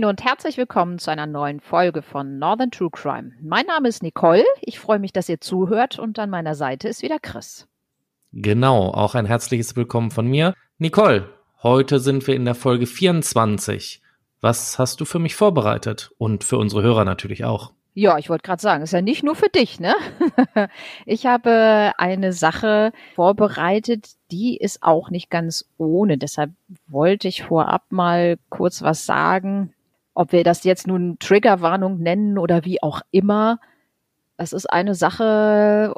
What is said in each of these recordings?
Moin und herzlich willkommen zu einer neuen Folge von Northern True Crime. Mein Name ist Nicole. Ich freue mich, dass ihr zuhört und an meiner Seite ist wieder Chris. Genau, auch ein herzliches Willkommen von mir. Nicole, heute sind wir in der Folge 24. Was hast du für mich vorbereitet? Und für unsere Hörer natürlich auch. Ja, ich wollte gerade sagen, ist ja nicht nur für dich, ne? ich habe eine Sache vorbereitet, die ist auch nicht ganz ohne. Deshalb wollte ich vorab mal kurz was sagen, ob wir das jetzt nun Triggerwarnung nennen oder wie auch immer. Es ist eine Sache,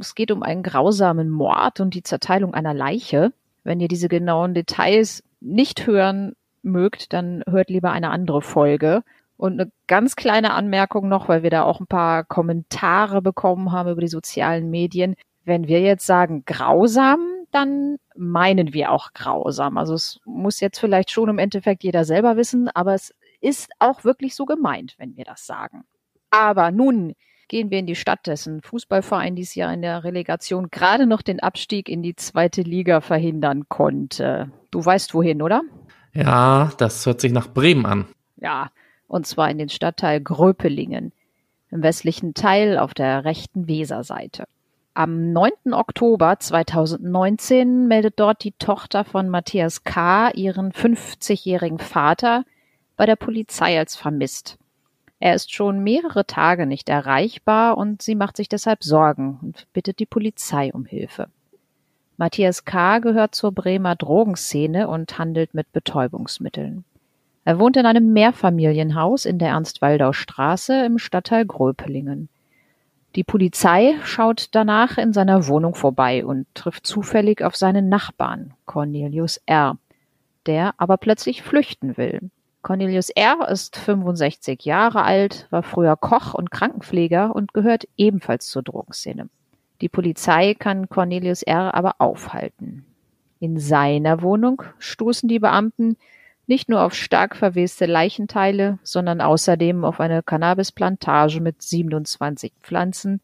es geht um einen grausamen Mord und die Zerteilung einer Leiche. Wenn ihr diese genauen Details nicht hören mögt, dann hört lieber eine andere Folge. Und eine ganz kleine Anmerkung noch, weil wir da auch ein paar Kommentare bekommen haben über die sozialen Medien. Wenn wir jetzt sagen grausam, dann meinen wir auch grausam. Also es muss jetzt vielleicht schon im Endeffekt jeder selber wissen, aber es ist auch wirklich so gemeint, wenn wir das sagen. Aber nun gehen wir in die Stadt, dessen Fußballverein dieses Jahr in der Relegation gerade noch den Abstieg in die zweite Liga verhindern konnte. Du weißt wohin, oder? Ja, das hört sich nach Bremen an. Ja, und zwar in den Stadtteil Gröpelingen, im westlichen Teil auf der rechten Weserseite. Am 9. Oktober 2019 meldet dort die Tochter von Matthias K. ihren 50-jährigen Vater bei der Polizei als vermisst. Er ist schon mehrere Tage nicht erreichbar und sie macht sich deshalb Sorgen und bittet die Polizei um Hilfe. Matthias K. gehört zur Bremer Drogenszene und handelt mit Betäubungsmitteln. Er wohnt in einem Mehrfamilienhaus in der Ernst-Waldau-Straße im Stadtteil Gröpelingen. Die Polizei schaut danach in seiner Wohnung vorbei und trifft zufällig auf seinen Nachbarn, Cornelius R., der aber plötzlich flüchten will. Cornelius R. ist 65 Jahre alt, war früher Koch und Krankenpfleger und gehört ebenfalls zur Drogenszene. Die Polizei kann Cornelius R. aber aufhalten. In seiner Wohnung stoßen die Beamten nicht nur auf stark verweste Leichenteile, sondern außerdem auf eine Cannabisplantage mit 27 Pflanzen,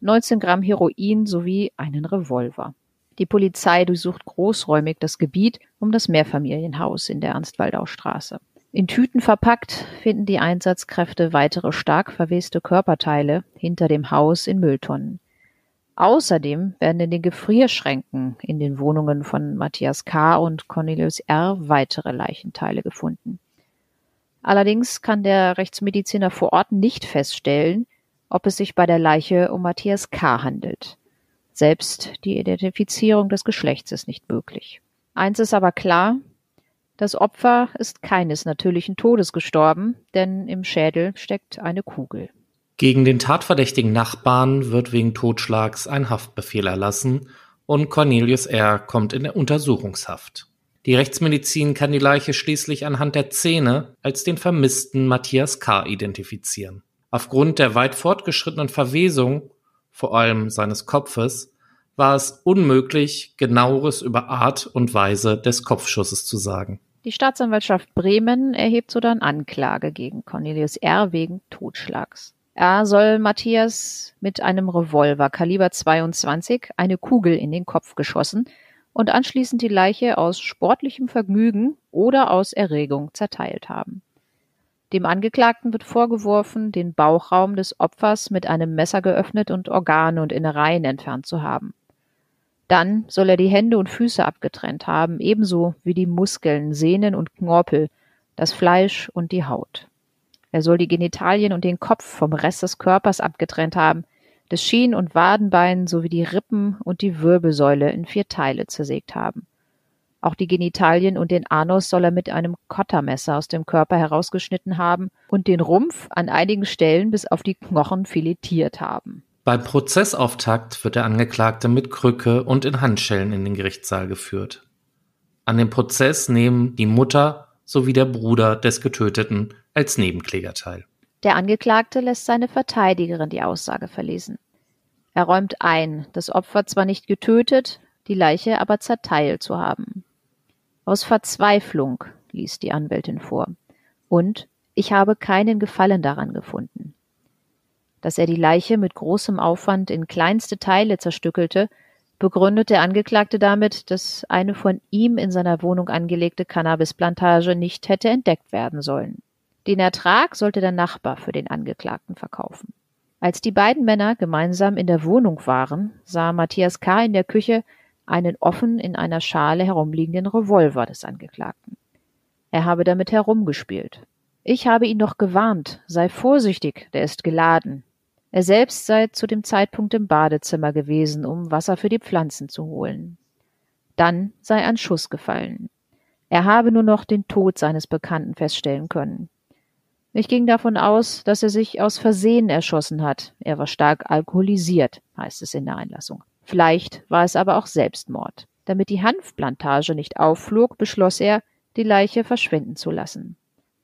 19 Gramm Heroin sowie einen Revolver. Die Polizei durchsucht großräumig das Gebiet um das Mehrfamilienhaus in der Ernst-Waldau-Straße. In Tüten verpackt finden die Einsatzkräfte weitere stark verweste Körperteile hinter dem Haus in Mülltonnen. Außerdem werden in den Gefrierschränken in den Wohnungen von Matthias K. und Cornelius R. weitere Leichenteile gefunden. Allerdings kann der Rechtsmediziner vor Ort nicht feststellen, ob es sich bei der Leiche um Matthias K. handelt. Selbst die Identifizierung des Geschlechts ist nicht möglich. Eins ist aber klar, das Opfer ist keines natürlichen Todes gestorben, denn im Schädel steckt eine Kugel. Gegen den tatverdächtigen Nachbarn wird wegen Totschlags ein Haftbefehl erlassen und Cornelius R. kommt in Untersuchungshaft. Die Rechtsmedizin kann die Leiche schließlich anhand der Zähne als den vermissten Matthias K. identifizieren. Aufgrund der weit fortgeschrittenen Verwesung, vor allem seines Kopfes, war es unmöglich, genaueres über Art und Weise des Kopfschusses zu sagen. Die Staatsanwaltschaft Bremen erhebt so dann Anklage gegen Cornelius R. wegen Totschlags. Er soll Matthias mit einem Revolver Kaliber 22 eine Kugel in den Kopf geschossen und anschließend die Leiche aus sportlichem Vergnügen oder aus Erregung zerteilt haben. Dem Angeklagten wird vorgeworfen, den Bauchraum des Opfers mit einem Messer geöffnet und Organe und Innereien entfernt zu haben. Dann soll er die Hände und Füße abgetrennt haben, ebenso wie die Muskeln, Sehnen und Knorpel, das Fleisch und die Haut. Er soll die Genitalien und den Kopf vom Rest des Körpers abgetrennt haben, das Schien- und Wadenbein sowie die Rippen und die Wirbelsäule in vier Teile zersägt haben. Auch die Genitalien und den Anus soll er mit einem Kottermesser aus dem Körper herausgeschnitten haben und den Rumpf an einigen Stellen bis auf die Knochen filetiert haben. Beim Prozessauftakt wird der Angeklagte mit Krücke und in Handschellen in den Gerichtssaal geführt. An dem Prozess nehmen die Mutter sowie der Bruder des Getöteten als Nebenkläger teil. Der Angeklagte lässt seine Verteidigerin die Aussage verlesen. Er räumt ein, das Opfer zwar nicht getötet, die Leiche aber zerteilt zu haben. Aus Verzweiflung liest die Anwältin vor. Und ich habe keinen Gefallen daran gefunden. Dass er die Leiche mit großem Aufwand in kleinste Teile zerstückelte, begründet der Angeklagte damit, dass eine von ihm in seiner Wohnung angelegte Cannabisplantage nicht hätte entdeckt werden sollen. Den Ertrag sollte der Nachbar für den Angeklagten verkaufen. Als die beiden Männer gemeinsam in der Wohnung waren, sah Matthias K. in der Küche einen offen in einer Schale herumliegenden Revolver des Angeklagten. Er habe damit herumgespielt. Ich habe ihn doch gewarnt, sei vorsichtig, der ist geladen. Er selbst sei zu dem Zeitpunkt im Badezimmer gewesen, um Wasser für die Pflanzen zu holen. Dann sei ein Schuss gefallen. Er habe nur noch den Tod seines Bekannten feststellen können. Ich ging davon aus, dass er sich aus Versehen erschossen hat. Er war stark alkoholisiert, heißt es in der Einlassung. Vielleicht war es aber auch Selbstmord. Damit die Hanfplantage nicht aufflog, beschloss er, die Leiche verschwinden zu lassen.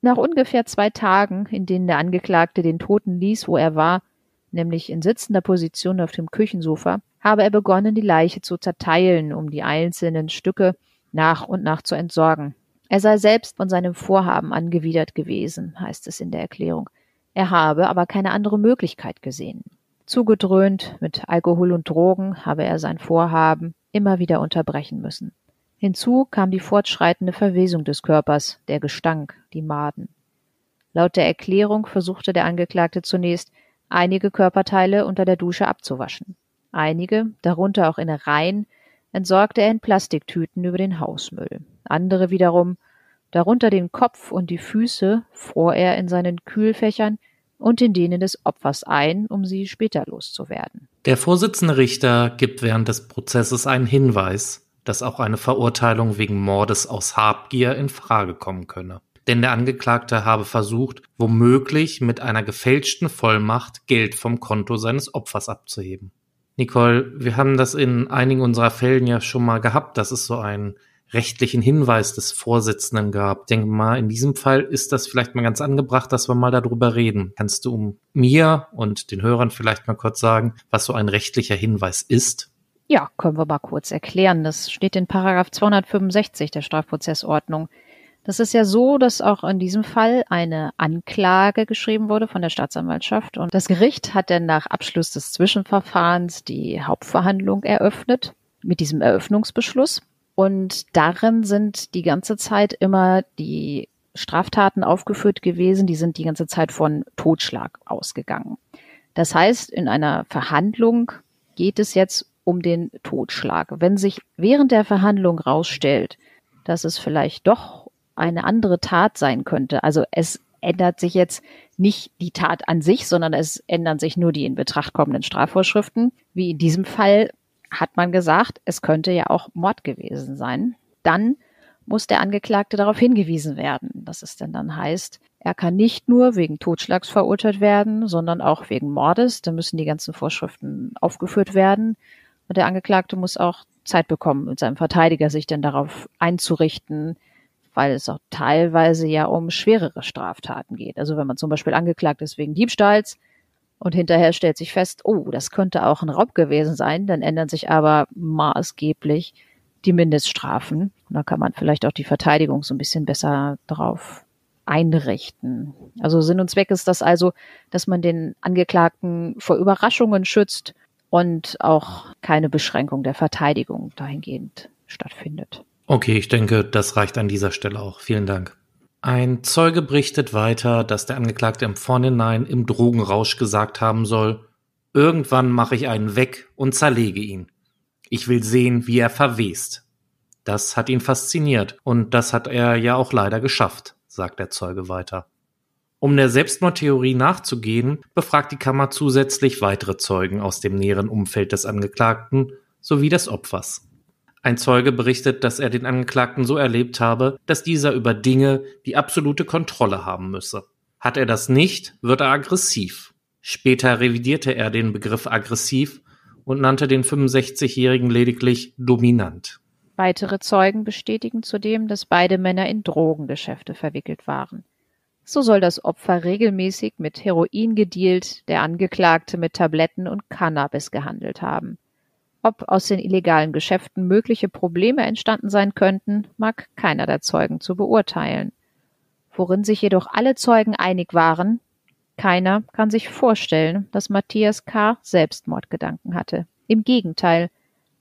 Nach ungefähr zwei Tagen, in denen der Angeklagte den Toten ließ, wo er war, nämlich in sitzender Position auf dem Küchensofa, habe er begonnen, die Leiche zu zerteilen, um die einzelnen Stücke nach und nach zu entsorgen. Er sei selbst von seinem Vorhaben angewidert gewesen, heißt es in der Erklärung. Er habe aber keine andere Möglichkeit gesehen. Zugedröhnt mit Alkohol und Drogen habe er sein Vorhaben immer wieder unterbrechen müssen. Hinzu kam die fortschreitende Verwesung des Körpers, der Gestank, die Maden. Laut der Erklärung versuchte der Angeklagte zunächst, einige Körperteile unter der Dusche abzuwaschen. Einige, darunter auch Innereien, entsorgte er in Plastiktüten über den Hausmüll. Andere wiederum, darunter den Kopf und die Füße, fror er in seinen Kühlfächern und in denen des Opfers ein, um sie später loszuwerden. Der Vorsitzende Richter gibt während des Prozesses einen Hinweis, dass auch eine Verurteilung wegen Mordes aus Habgier in Frage kommen könne. Denn der Angeklagte habe versucht, womöglich mit einer gefälschten Vollmacht Geld vom Konto seines Opfers abzuheben. Nicole, wir haben das in einigen unserer Fällen ja schon mal gehabt, dass es so einen rechtlichen Hinweis des Vorsitzenden gab. Ich denke mal, in diesem Fall ist das vielleicht mal ganz angebracht, dass wir mal darüber reden. Kannst du mir und den Hörern vielleicht mal kurz sagen, was so ein rechtlicher Hinweis ist? Ja, können wir mal kurz erklären. Das steht in Paragraph 265 der Strafprozessordnung. Das ist ja so, dass auch in diesem Fall eine Anklage geschrieben wurde von der Staatsanwaltschaft und das Gericht hat dann nach Abschluss des Zwischenverfahrens die Hauptverhandlung eröffnet mit diesem Eröffnungsbeschluss. Und darin sind die ganze Zeit immer die Straftaten aufgeführt gewesen, die sind die ganze Zeit von Totschlag ausgegangen. Das heißt, in einer Verhandlung geht es jetzt um den Totschlag. Wenn sich während der Verhandlung rausstellt, dass es vielleicht doch eine andere Tat sein könnte. Also es ändert sich jetzt nicht die Tat an sich, sondern es ändern sich nur die in Betracht kommenden Strafvorschriften. Wie in diesem Fall hat man gesagt, es könnte ja auch Mord gewesen sein. Dann muss der Angeklagte darauf hingewiesen werden, dass es denn dann heißt, er kann nicht nur wegen Totschlags verurteilt werden, sondern auch wegen Mordes. Da müssen die ganzen Vorschriften aufgeführt werden. Und der Angeklagte muss auch Zeit bekommen, mit seinem Verteidiger sich denn darauf einzurichten, weil es auch teilweise ja um schwerere Straftaten geht. Also wenn man zum Beispiel angeklagt ist wegen Diebstahls und hinterher stellt sich fest, oh, das könnte auch ein Raub gewesen sein, dann ändern sich aber maßgeblich die Mindeststrafen. Und da kann man vielleicht auch die Verteidigung so ein bisschen besser drauf einrichten. Also Sinn und Zweck ist das also, dass man den Angeklagten vor Überraschungen schützt und auch keine Beschränkung der Verteidigung dahingehend stattfindet. Okay, ich denke, das reicht an dieser Stelle auch. Vielen Dank. Ein Zeuge berichtet weiter, dass der Angeklagte im Vorhinein im Drogenrausch gesagt haben soll, irgendwann mache ich einen weg und zerlege ihn. Ich will sehen, wie er verwest. Das hat ihn fasziniert und das hat er ja auch leider geschafft, sagt der Zeuge weiter. Um der Selbstmordtheorie nachzugehen, befragt die Kammer zusätzlich weitere Zeugen aus dem näheren Umfeld des Angeklagten sowie des Opfers. Ein Zeuge berichtet, dass er den Angeklagten so erlebt habe, dass dieser über Dinge die absolute Kontrolle haben müsse. Hat er das nicht, wird er aggressiv. Später revidierte er den Begriff aggressiv und nannte den 65-Jährigen lediglich dominant. Weitere Zeugen bestätigen zudem, dass beide Männer in Drogengeschäfte verwickelt waren. So soll das Opfer regelmäßig mit Heroin gedealt, der Angeklagte mit Tabletten und Cannabis gehandelt haben. Ob aus den illegalen Geschäften mögliche Probleme entstanden sein könnten, mag keiner der Zeugen zu beurteilen. Worin sich jedoch alle Zeugen einig waren, keiner kann sich vorstellen, dass Matthias K. Selbstmordgedanken hatte. Im Gegenteil,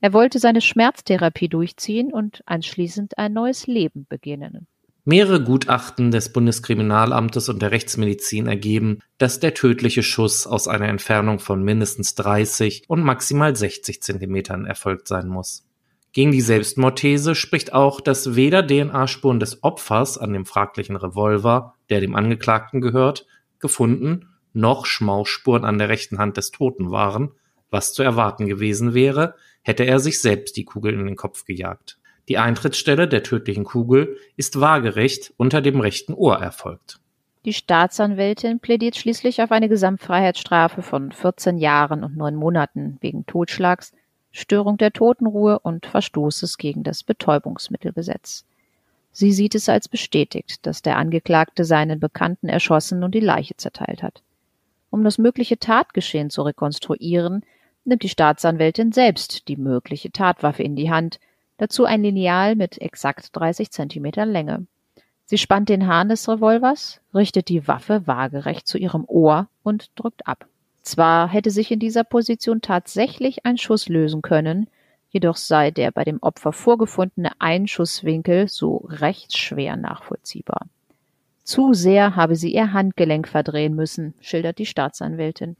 er wollte seine Schmerztherapie durchziehen und anschließend ein neues Leben beginnen. Mehrere Gutachten des Bundeskriminalamtes und der Rechtsmedizin ergeben, dass der tödliche Schuss aus einer Entfernung von mindestens 30 und maximal 60 Zentimetern erfolgt sein muss. Gegen die Selbstmordthese spricht auch, dass weder DNA-Spuren des Opfers an dem fraglichen Revolver, der dem Angeklagten gehört, gefunden, noch Schmauchspuren an der rechten Hand des Toten waren, was zu erwarten gewesen wäre, hätte er sich selbst die Kugel in den Kopf gejagt. Die Eintrittsstelle der tödlichen Kugel ist waagerecht unter dem rechten Ohr erfolgt. Die Staatsanwältin plädiert schließlich auf eine Gesamtfreiheitsstrafe von 14 Jahren und neun Monaten wegen Totschlags, Störung der Totenruhe und Verstoßes gegen das Betäubungsmittelgesetz. Sie sieht es als bestätigt, dass der Angeklagte seinen Bekannten erschossen und die Leiche zerteilt hat. Um das mögliche Tatgeschehen zu rekonstruieren, nimmt die Staatsanwältin selbst die mögliche Tatwaffe in die Hand, Dazu ein Lineal mit exakt 30 Zentimetern Länge. Sie spannt den Hahn des Revolvers, richtet die Waffe waagerecht zu ihrem Ohr und drückt ab. Zwar hätte sich in dieser Position tatsächlich ein Schuss lösen können, jedoch sei der bei dem Opfer vorgefundene Einschusswinkel so recht schwer nachvollziehbar. Zu sehr habe sie ihr Handgelenk verdrehen müssen, schildert die Staatsanwältin.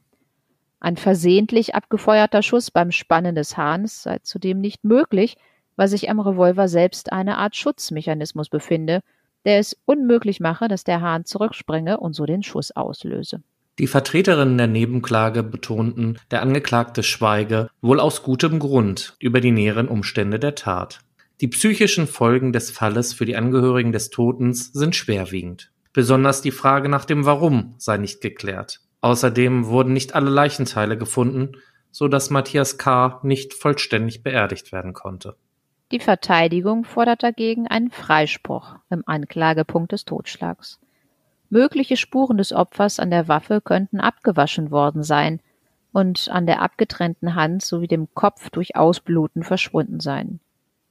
Ein versehentlich abgefeuerter Schuss beim Spannen des Hahns sei zudem nicht möglich, weil sich am Revolver selbst eine Art Schutzmechanismus befinde, der es unmöglich mache, dass der Hahn zurückspringe und so den Schuss auslöse. Die Vertreterinnen der Nebenklage betonten, der Angeklagte schweige, wohl aus gutem Grund, über die näheren Umstände der Tat. Die psychischen Folgen des Falles für die Angehörigen des Totens sind schwerwiegend. Besonders die Frage nach dem Warum sei nicht geklärt. Außerdem wurden nicht alle Leichenteile gefunden, so dass Matthias K. nicht vollständig beerdigt werden konnte. Die Verteidigung fordert dagegen einen Freispruch im Anklagepunkt des Totschlags. Mögliche Spuren des Opfers an der Waffe könnten abgewaschen worden sein und an der abgetrennten Hand sowie dem Kopf durch Ausbluten verschwunden sein.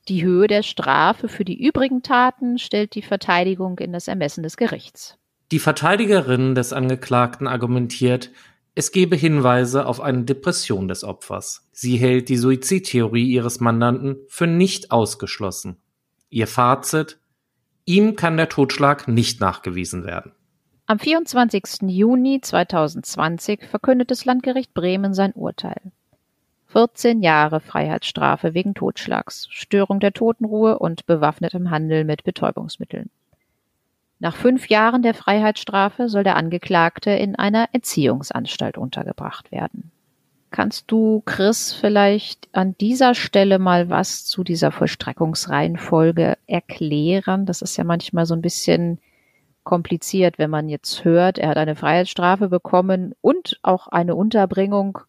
Die Höhe der Strafe für die übrigen Taten stellt die Verteidigung in das Ermessen des Gerichts. Die Verteidigerin des Angeklagten argumentiert, es gebe Hinweise auf eine Depression des Opfers. Sie hält die Suizidtheorie ihres Mandanten für nicht ausgeschlossen. Ihr Fazit Ihm kann der Totschlag nicht nachgewiesen werden. Am 24. Juni 2020 verkündet das Landgericht Bremen sein Urteil. 14 Jahre Freiheitsstrafe wegen Totschlags, Störung der Totenruhe und bewaffnetem Handel mit Betäubungsmitteln. Nach fünf Jahren der Freiheitsstrafe soll der Angeklagte in einer Erziehungsanstalt untergebracht werden. Kannst du, Chris, vielleicht an dieser Stelle mal was zu dieser Vollstreckungsreihenfolge erklären? Das ist ja manchmal so ein bisschen kompliziert, wenn man jetzt hört, er hat eine Freiheitsstrafe bekommen und auch eine Unterbringung.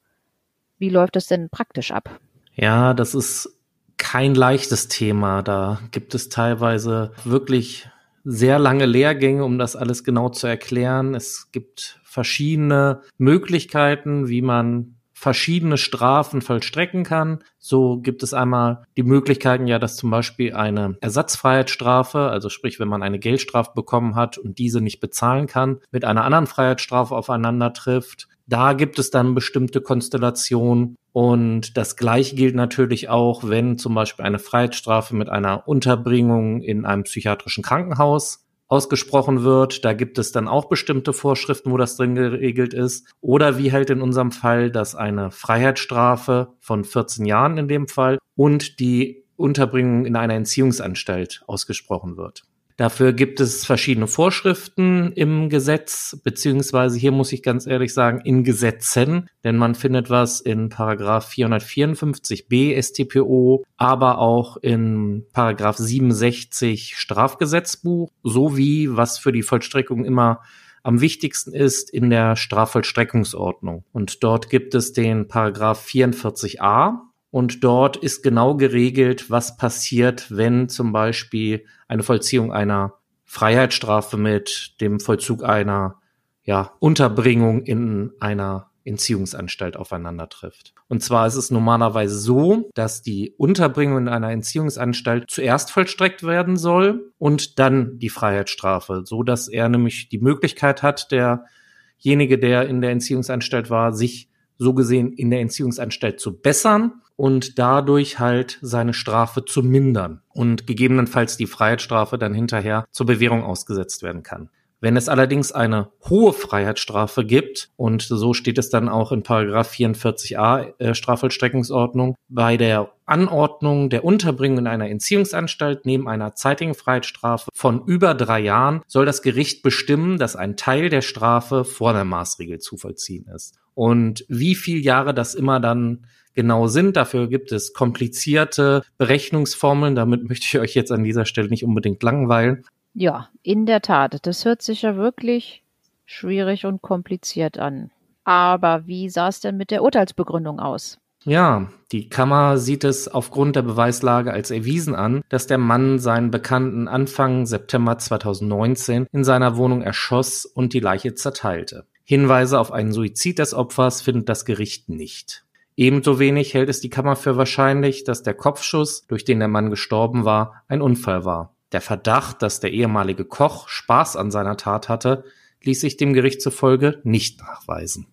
Wie läuft das denn praktisch ab? Ja, das ist kein leichtes Thema. Da gibt es teilweise wirklich sehr lange Lehrgänge, um das alles genau zu erklären. Es gibt verschiedene Möglichkeiten, wie man verschiedene Strafen vollstrecken kann. So gibt es einmal die Möglichkeiten ja, dass zum Beispiel eine Ersatzfreiheitsstrafe, also sprich, wenn man eine Geldstrafe bekommen hat und diese nicht bezahlen kann, mit einer anderen Freiheitsstrafe aufeinander trifft. Da gibt es dann bestimmte Konstellationen und das gleiche gilt natürlich auch, wenn zum Beispiel eine Freiheitsstrafe mit einer Unterbringung in einem psychiatrischen Krankenhaus ausgesprochen wird. Da gibt es dann auch bestimmte Vorschriften, wo das drin geregelt ist. Oder wie halt in unserem Fall, dass eine Freiheitsstrafe von 14 Jahren in dem Fall und die Unterbringung in einer Entziehungsanstalt ausgesprochen wird. Dafür gibt es verschiedene Vorschriften im Gesetz, beziehungsweise hier muss ich ganz ehrlich sagen, in Gesetzen, denn man findet was in Paragraph 454b StPO, aber auch in Paragraph 67 Strafgesetzbuch, sowie was für die Vollstreckung immer am wichtigsten ist in der Strafvollstreckungsordnung. Und dort gibt es den Paragraph 44a, und dort ist genau geregelt, was passiert, wenn zum Beispiel eine Vollziehung einer Freiheitsstrafe mit dem Vollzug einer ja, Unterbringung in einer Entziehungsanstalt aufeinander trifft. Und zwar ist es normalerweise so, dass die Unterbringung in einer Entziehungsanstalt zuerst vollstreckt werden soll und dann die Freiheitsstrafe, so dass er nämlich die Möglichkeit hat, derjenige, der in der Entziehungsanstalt war, sich so gesehen in der Entziehungsanstalt zu bessern und dadurch halt seine Strafe zu mindern und gegebenenfalls die Freiheitsstrafe dann hinterher zur Bewährung ausgesetzt werden kann. Wenn es allerdings eine hohe Freiheitsstrafe gibt, und so steht es dann auch in Paragraph 44a äh, Strafvollstreckungsordnung, bei der Anordnung der Unterbringung in einer Entziehungsanstalt neben einer zeitigen Freiheitsstrafe von über drei Jahren soll das Gericht bestimmen, dass ein Teil der Strafe vor der Maßregel zu vollziehen ist. Und wie viel Jahre das immer dann genau sind. Dafür gibt es komplizierte Berechnungsformeln. Damit möchte ich euch jetzt an dieser Stelle nicht unbedingt langweilen. Ja, in der Tat. Das hört sich ja wirklich schwierig und kompliziert an. Aber wie sah es denn mit der Urteilsbegründung aus? Ja, die Kammer sieht es aufgrund der Beweislage als erwiesen an, dass der Mann seinen Bekannten Anfang September 2019 in seiner Wohnung erschoss und die Leiche zerteilte. Hinweise auf einen Suizid des Opfers findet das Gericht nicht. Ebenso wenig hält es die Kammer für wahrscheinlich, dass der Kopfschuss, durch den der Mann gestorben war, ein Unfall war. Der Verdacht, dass der ehemalige Koch Spaß an seiner Tat hatte, ließ sich dem Gericht zufolge nicht nachweisen.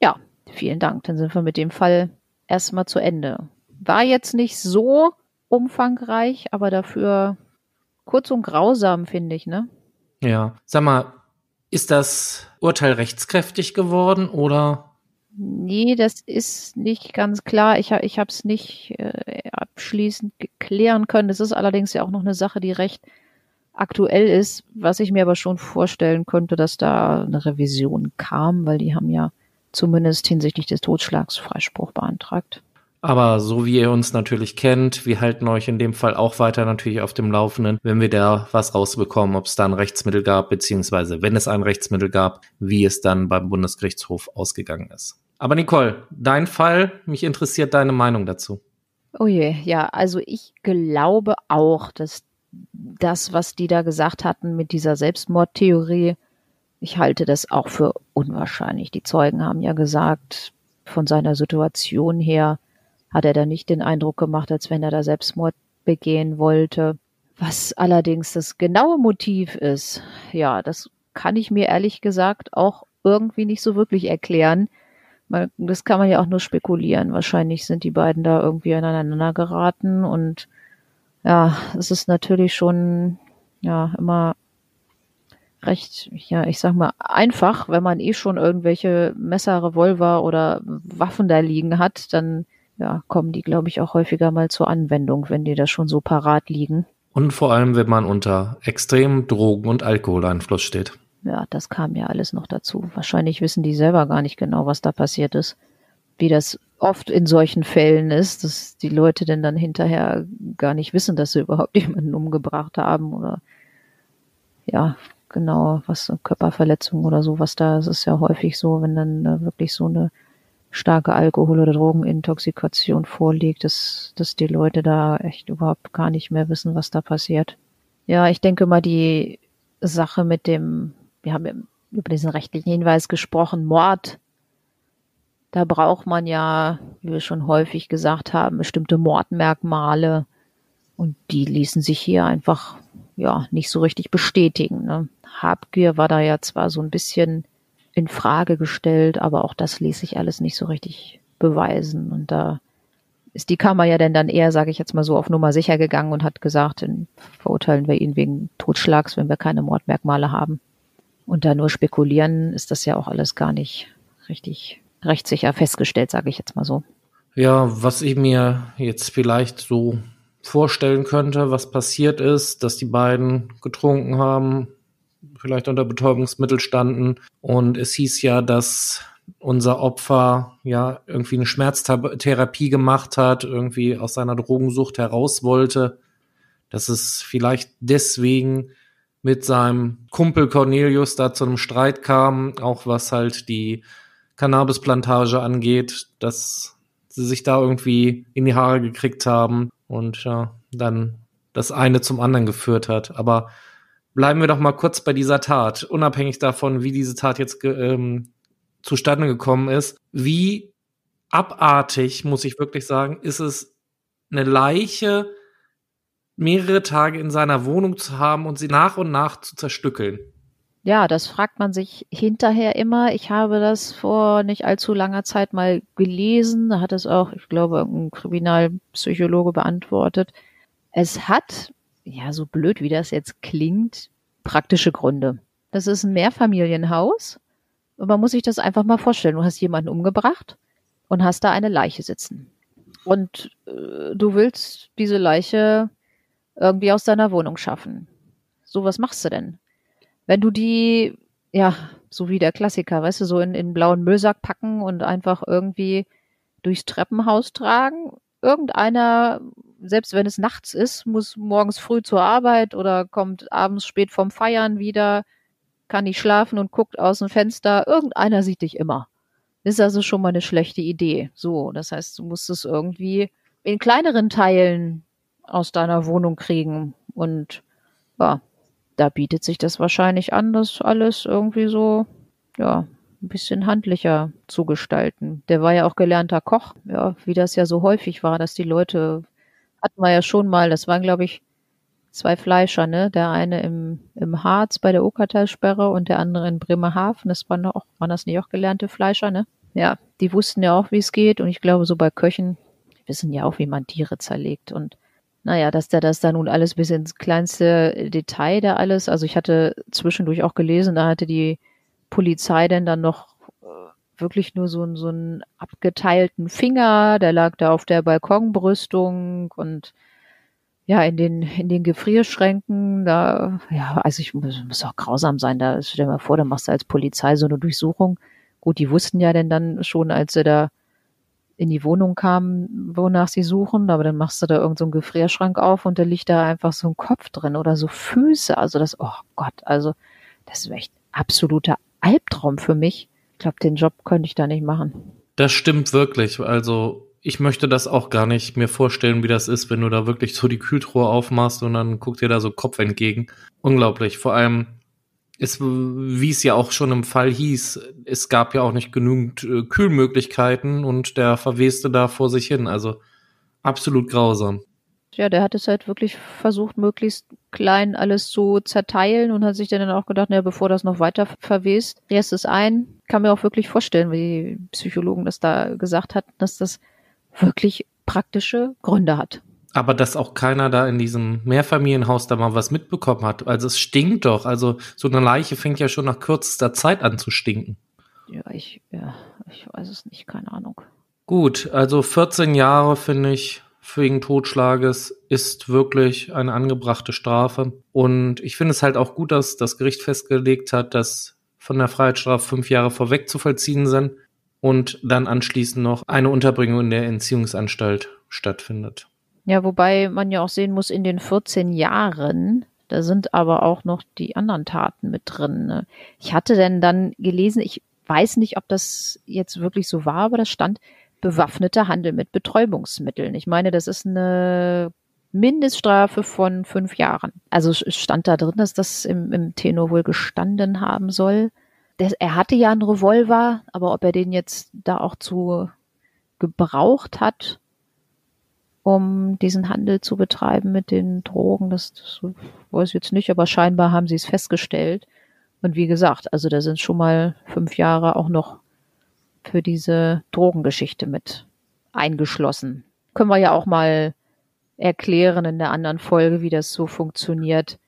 Ja, vielen Dank. Dann sind wir mit dem Fall erstmal zu Ende. War jetzt nicht so umfangreich, aber dafür kurz und grausam, finde ich, ne? Ja. Sag mal, ist das Urteil rechtskräftig geworden oder Nee, das ist nicht ganz klar. Ich, ich habe es nicht äh, abschließend klären können. Das ist allerdings ja auch noch eine Sache, die recht aktuell ist, was ich mir aber schon vorstellen könnte, dass da eine Revision kam, weil die haben ja zumindest hinsichtlich des Totschlags Freispruch beantragt. Aber so wie ihr uns natürlich kennt, wir halten euch in dem Fall auch weiter natürlich auf dem Laufenden, wenn wir da was rausbekommen, ob es da ein Rechtsmittel gab, beziehungsweise wenn es ein Rechtsmittel gab, wie es dann beim Bundesgerichtshof ausgegangen ist. Aber Nicole, dein Fall, mich interessiert deine Meinung dazu. Oh je, ja, also ich glaube auch, dass das, was die da gesagt hatten mit dieser Selbstmordtheorie, ich halte das auch für unwahrscheinlich. Die Zeugen haben ja gesagt, von seiner Situation her hat er da nicht den Eindruck gemacht, als wenn er da Selbstmord begehen wollte. Was allerdings das genaue Motiv ist, ja, das kann ich mir ehrlich gesagt auch irgendwie nicht so wirklich erklären das kann man ja auch nur spekulieren. Wahrscheinlich sind die beiden da irgendwie aneinander geraten und ja, es ist natürlich schon ja immer recht, ja, ich sag mal, einfach, wenn man eh schon irgendwelche Messer, Revolver oder Waffen da liegen hat, dann ja, kommen die, glaube ich, auch häufiger mal zur Anwendung, wenn die da schon so parat liegen. Und vor allem, wenn man unter extremem Drogen- und Alkoholeinfluss steht ja, das kam ja alles noch dazu. Wahrscheinlich wissen die selber gar nicht genau, was da passiert ist. Wie das oft in solchen Fällen ist, dass die Leute denn dann hinterher gar nicht wissen, dass sie überhaupt jemanden umgebracht haben oder ja, genau, was Körperverletzung oder so, was da ist, ist ja häufig so, wenn dann da wirklich so eine starke Alkohol- oder Drogenintoxikation vorliegt, dass, dass die Leute da echt überhaupt gar nicht mehr wissen, was da passiert. Ja, ich denke mal, die Sache mit dem wir haben über diesen rechtlichen Hinweis gesprochen, Mord. Da braucht man ja, wie wir schon häufig gesagt haben, bestimmte Mordmerkmale. Und die ließen sich hier einfach, ja, nicht so richtig bestätigen. Ne? Habgier war da ja zwar so ein bisschen in Frage gestellt, aber auch das ließ sich alles nicht so richtig beweisen. Und da ist die Kammer ja denn dann eher, sage ich jetzt mal so, auf Nummer sicher gegangen und hat gesagt, verurteilen wir ihn wegen Totschlags, wenn wir keine Mordmerkmale haben. Und da nur spekulieren, ist das ja auch alles gar nicht richtig rechtssicher festgestellt, sage ich jetzt mal so. Ja, was ich mir jetzt vielleicht so vorstellen könnte, was passiert ist, dass die beiden getrunken haben, vielleicht unter Betäubungsmittel standen und es hieß ja, dass unser Opfer ja irgendwie eine Schmerztherapie gemacht hat, irgendwie aus seiner Drogensucht heraus wollte, dass es vielleicht deswegen mit seinem Kumpel Cornelius da zu einem Streit kam, auch was halt die Cannabisplantage angeht, dass sie sich da irgendwie in die Haare gekriegt haben und ja, dann das eine zum anderen geführt hat. Aber bleiben wir doch mal kurz bei dieser Tat, unabhängig davon, wie diese Tat jetzt ähm, zustande gekommen ist. Wie abartig, muss ich wirklich sagen, ist es, eine Leiche mehrere Tage in seiner Wohnung zu haben und sie nach und nach zu zerstückeln. Ja, das fragt man sich hinterher immer. Ich habe das vor nicht allzu langer Zeit mal gelesen. Da hat es auch, ich glaube, ein Kriminalpsychologe beantwortet. Es hat, ja, so blöd wie das jetzt klingt, praktische Gründe. Das ist ein Mehrfamilienhaus. Und man muss sich das einfach mal vorstellen. Du hast jemanden umgebracht und hast da eine Leiche sitzen. Und äh, du willst diese Leiche irgendwie aus deiner Wohnung schaffen. So, was machst du denn? wenn du die, ja, so wie der Klassiker, weißt du, so in, in blauen Müllsack packen und einfach irgendwie durchs Treppenhaus tragen. Irgendeiner, selbst wenn es nachts ist, muss morgens früh zur Arbeit oder kommt abends spät vom Feiern wieder, kann nicht schlafen und guckt aus dem Fenster. Irgendeiner sieht dich immer. Ist also schon mal eine schlechte Idee. So, das heißt, du musst es irgendwie in kleineren Teilen aus deiner Wohnung kriegen und ja, da bietet sich das wahrscheinlich an, das alles irgendwie so, ja, ein bisschen handlicher zu gestalten. Der war ja auch gelernter Koch, ja, wie das ja so häufig war, dass die Leute, hatten wir ja schon mal, das waren, glaube ich, zwei Fleischer, ne? Der eine im, im Harz bei der Okertalsperre und der andere in Bremerhaven. Das waren auch, waren das nicht auch gelernte Fleischer, ne? Ja, die wussten ja auch, wie es geht. Und ich glaube, so bei Köchen wissen ja auch, wie man Tiere zerlegt. Und naja, dass der das da nun alles bis ins kleinste Detail da alles, also ich hatte zwischendurch auch gelesen, da hatte die Polizei denn dann noch äh, wirklich nur so, so einen abgeteilten Finger, der lag da auf der Balkonbrüstung und ja, in den, in den Gefrierschränken, da, ja, also ich muss, muss auch grausam sein, da stell dir mal vor, da machst du als Polizei so eine Durchsuchung. Gut, die wussten ja denn dann schon, als sie da in die Wohnung kamen, wonach sie suchen, aber dann machst du da irgendeinen so Gefrierschrank auf und da liegt da einfach so ein Kopf drin oder so Füße. Also das, oh Gott, also das ist echt absoluter Albtraum für mich. Ich glaube, den Job könnte ich da nicht machen. Das stimmt wirklich. Also ich möchte das auch gar nicht mir vorstellen, wie das ist, wenn du da wirklich so die Kühltruhe aufmachst und dann guckt dir da so Kopf entgegen. Unglaublich. Vor allem, es, wie es ja auch schon im Fall hieß, es gab ja auch nicht genügend äh, Kühlmöglichkeiten und der verweste da vor sich hin. Also absolut grausam. Ja, der hat es halt wirklich versucht, möglichst klein alles zu zerteilen und hat sich dann auch gedacht, naja, bevor das noch weiter verwest, erst es ein. Kann mir auch wirklich vorstellen, wie die Psychologen das da gesagt hatten, dass das wirklich praktische Gründe hat. Aber dass auch keiner da in diesem Mehrfamilienhaus da mal was mitbekommen hat. Also es stinkt doch. Also so eine Leiche fängt ja schon nach kürzester Zeit an zu stinken. Ja, ich, ja, ich weiß es nicht, keine Ahnung. Gut, also 14 Jahre finde ich wegen Totschlages ist wirklich eine angebrachte Strafe. Und ich finde es halt auch gut, dass das Gericht festgelegt hat, dass von der Freiheitsstrafe fünf Jahre vorweg zu vollziehen sind und dann anschließend noch eine Unterbringung in der Entziehungsanstalt stattfindet. Ja, wobei man ja auch sehen muss, in den 14 Jahren, da sind aber auch noch die anderen Taten mit drin. Ne? Ich hatte denn dann gelesen, ich weiß nicht, ob das jetzt wirklich so war, aber das stand bewaffneter Handel mit Betäubungsmitteln. Ich meine, das ist eine Mindeststrafe von fünf Jahren. Also es stand da drin, dass das im, im Tenor wohl gestanden haben soll. Der, er hatte ja einen Revolver, aber ob er den jetzt da auch zu gebraucht hat, um diesen Handel zu betreiben mit den Drogen. Das, das weiß ich jetzt nicht, aber scheinbar haben sie es festgestellt. Und wie gesagt, also da sind schon mal fünf Jahre auch noch für diese Drogengeschichte mit eingeschlossen. Können wir ja auch mal erklären in der anderen Folge, wie das so funktioniert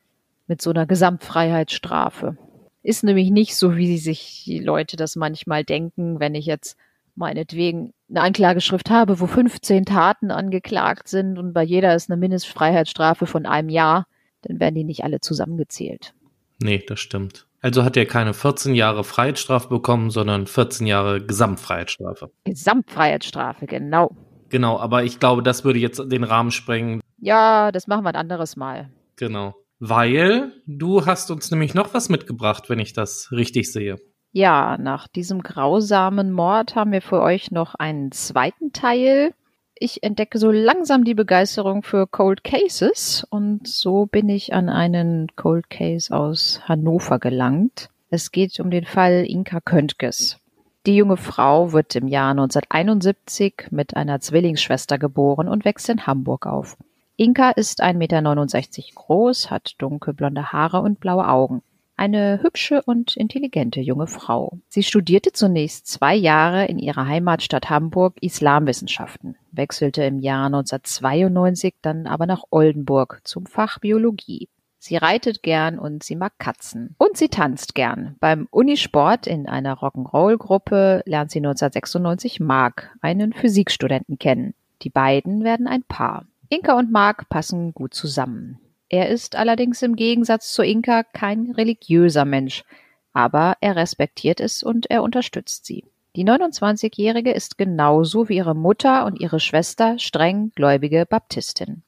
mit so einer Gesamtfreiheitsstrafe. Ist nämlich nicht so, wie sich die Leute das manchmal denken, wenn ich jetzt meinetwegen eine Anklageschrift habe, wo 15 Taten angeklagt sind und bei jeder ist eine Mindestfreiheitsstrafe von einem Jahr, dann werden die nicht alle zusammengezählt. Nee, das stimmt. Also hat er keine 14 Jahre Freiheitsstrafe bekommen, sondern 14 Jahre Gesamtfreiheitsstrafe. Gesamtfreiheitsstrafe, genau. Genau, aber ich glaube, das würde jetzt den Rahmen sprengen. Ja, das machen wir ein anderes Mal. Genau. Weil du hast uns nämlich noch was mitgebracht, wenn ich das richtig sehe. Ja, nach diesem grausamen Mord haben wir für euch noch einen zweiten Teil. Ich entdecke so langsam die Begeisterung für Cold Cases und so bin ich an einen Cold Case aus Hannover gelangt. Es geht um den Fall Inka Köntges. Die junge Frau wird im Jahr 1971 mit einer Zwillingsschwester geboren und wächst in Hamburg auf. Inka ist 1,69 Meter groß, hat dunkelblonde Haare und blaue Augen. Eine hübsche und intelligente junge Frau. Sie studierte zunächst zwei Jahre in ihrer Heimatstadt Hamburg Islamwissenschaften, wechselte im Jahr 1992 dann aber nach Oldenburg zum Fach Biologie. Sie reitet gern und sie mag Katzen. Und sie tanzt gern. Beim Unisport in einer Rock'n'Roll-Gruppe lernt sie 1996 Mark, einen Physikstudenten, kennen. Die beiden werden ein Paar. Inka und Mark passen gut zusammen. Er ist allerdings im Gegensatz zu Inka kein religiöser Mensch, aber er respektiert es und er unterstützt sie. Die 29-Jährige ist genauso wie ihre Mutter und ihre Schwester streng gläubige Baptistin.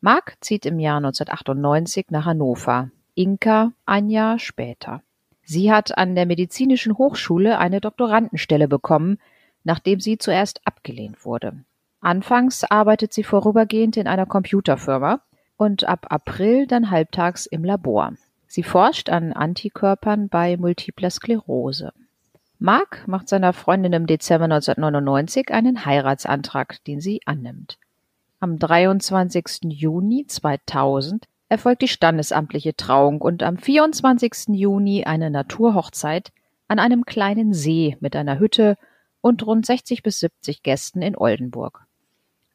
Mark zieht im Jahr 1998 nach Hannover, Inka ein Jahr später. Sie hat an der Medizinischen Hochschule eine Doktorandenstelle bekommen, nachdem sie zuerst abgelehnt wurde. Anfangs arbeitet sie vorübergehend in einer Computerfirma und ab April dann halbtags im Labor. Sie forscht an Antikörpern bei multipler Sklerose. Mark macht seiner Freundin im Dezember 1999 einen Heiratsantrag, den sie annimmt. Am 23. Juni 2000 erfolgt die standesamtliche Trauung und am 24. Juni eine Naturhochzeit an einem kleinen See mit einer Hütte und rund 60 bis 70 Gästen in Oldenburg.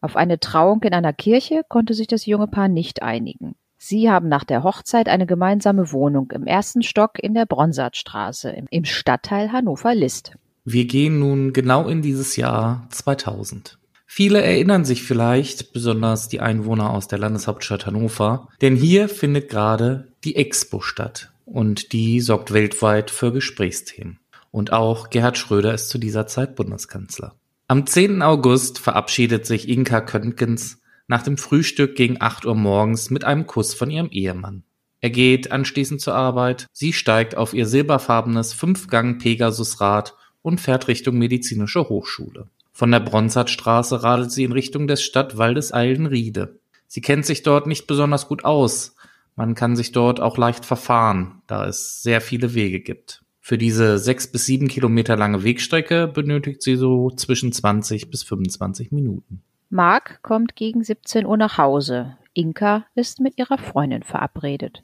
Auf eine Trauung in einer Kirche konnte sich das junge Paar nicht einigen. Sie haben nach der Hochzeit eine gemeinsame Wohnung im ersten Stock in der Bronsartstraße im Stadtteil Hannover-List. Wir gehen nun genau in dieses Jahr 2000. Viele erinnern sich vielleicht, besonders die Einwohner aus der Landeshauptstadt Hannover, denn hier findet gerade die Expo statt und die sorgt weltweit für Gesprächsthemen. Und auch Gerhard Schröder ist zu dieser Zeit Bundeskanzler. Am 10. August verabschiedet sich Inka Köntgens nach dem Frühstück gegen 8 Uhr morgens mit einem Kuss von ihrem Ehemann. Er geht anschließend zur Arbeit, sie steigt auf ihr silberfarbenes Fünfgang Pegasus-Rad und fährt Richtung medizinische Hochschule. Von der Bronsartstraße radelt sie in Richtung des Stadtwaldes Eilenriede. Sie kennt sich dort nicht besonders gut aus. Man kann sich dort auch leicht verfahren, da es sehr viele Wege gibt. Für diese sechs bis sieben Kilometer lange Wegstrecke benötigt sie so zwischen 20 bis 25 Minuten. Mark kommt gegen 17 Uhr nach Hause. Inka ist mit ihrer Freundin verabredet.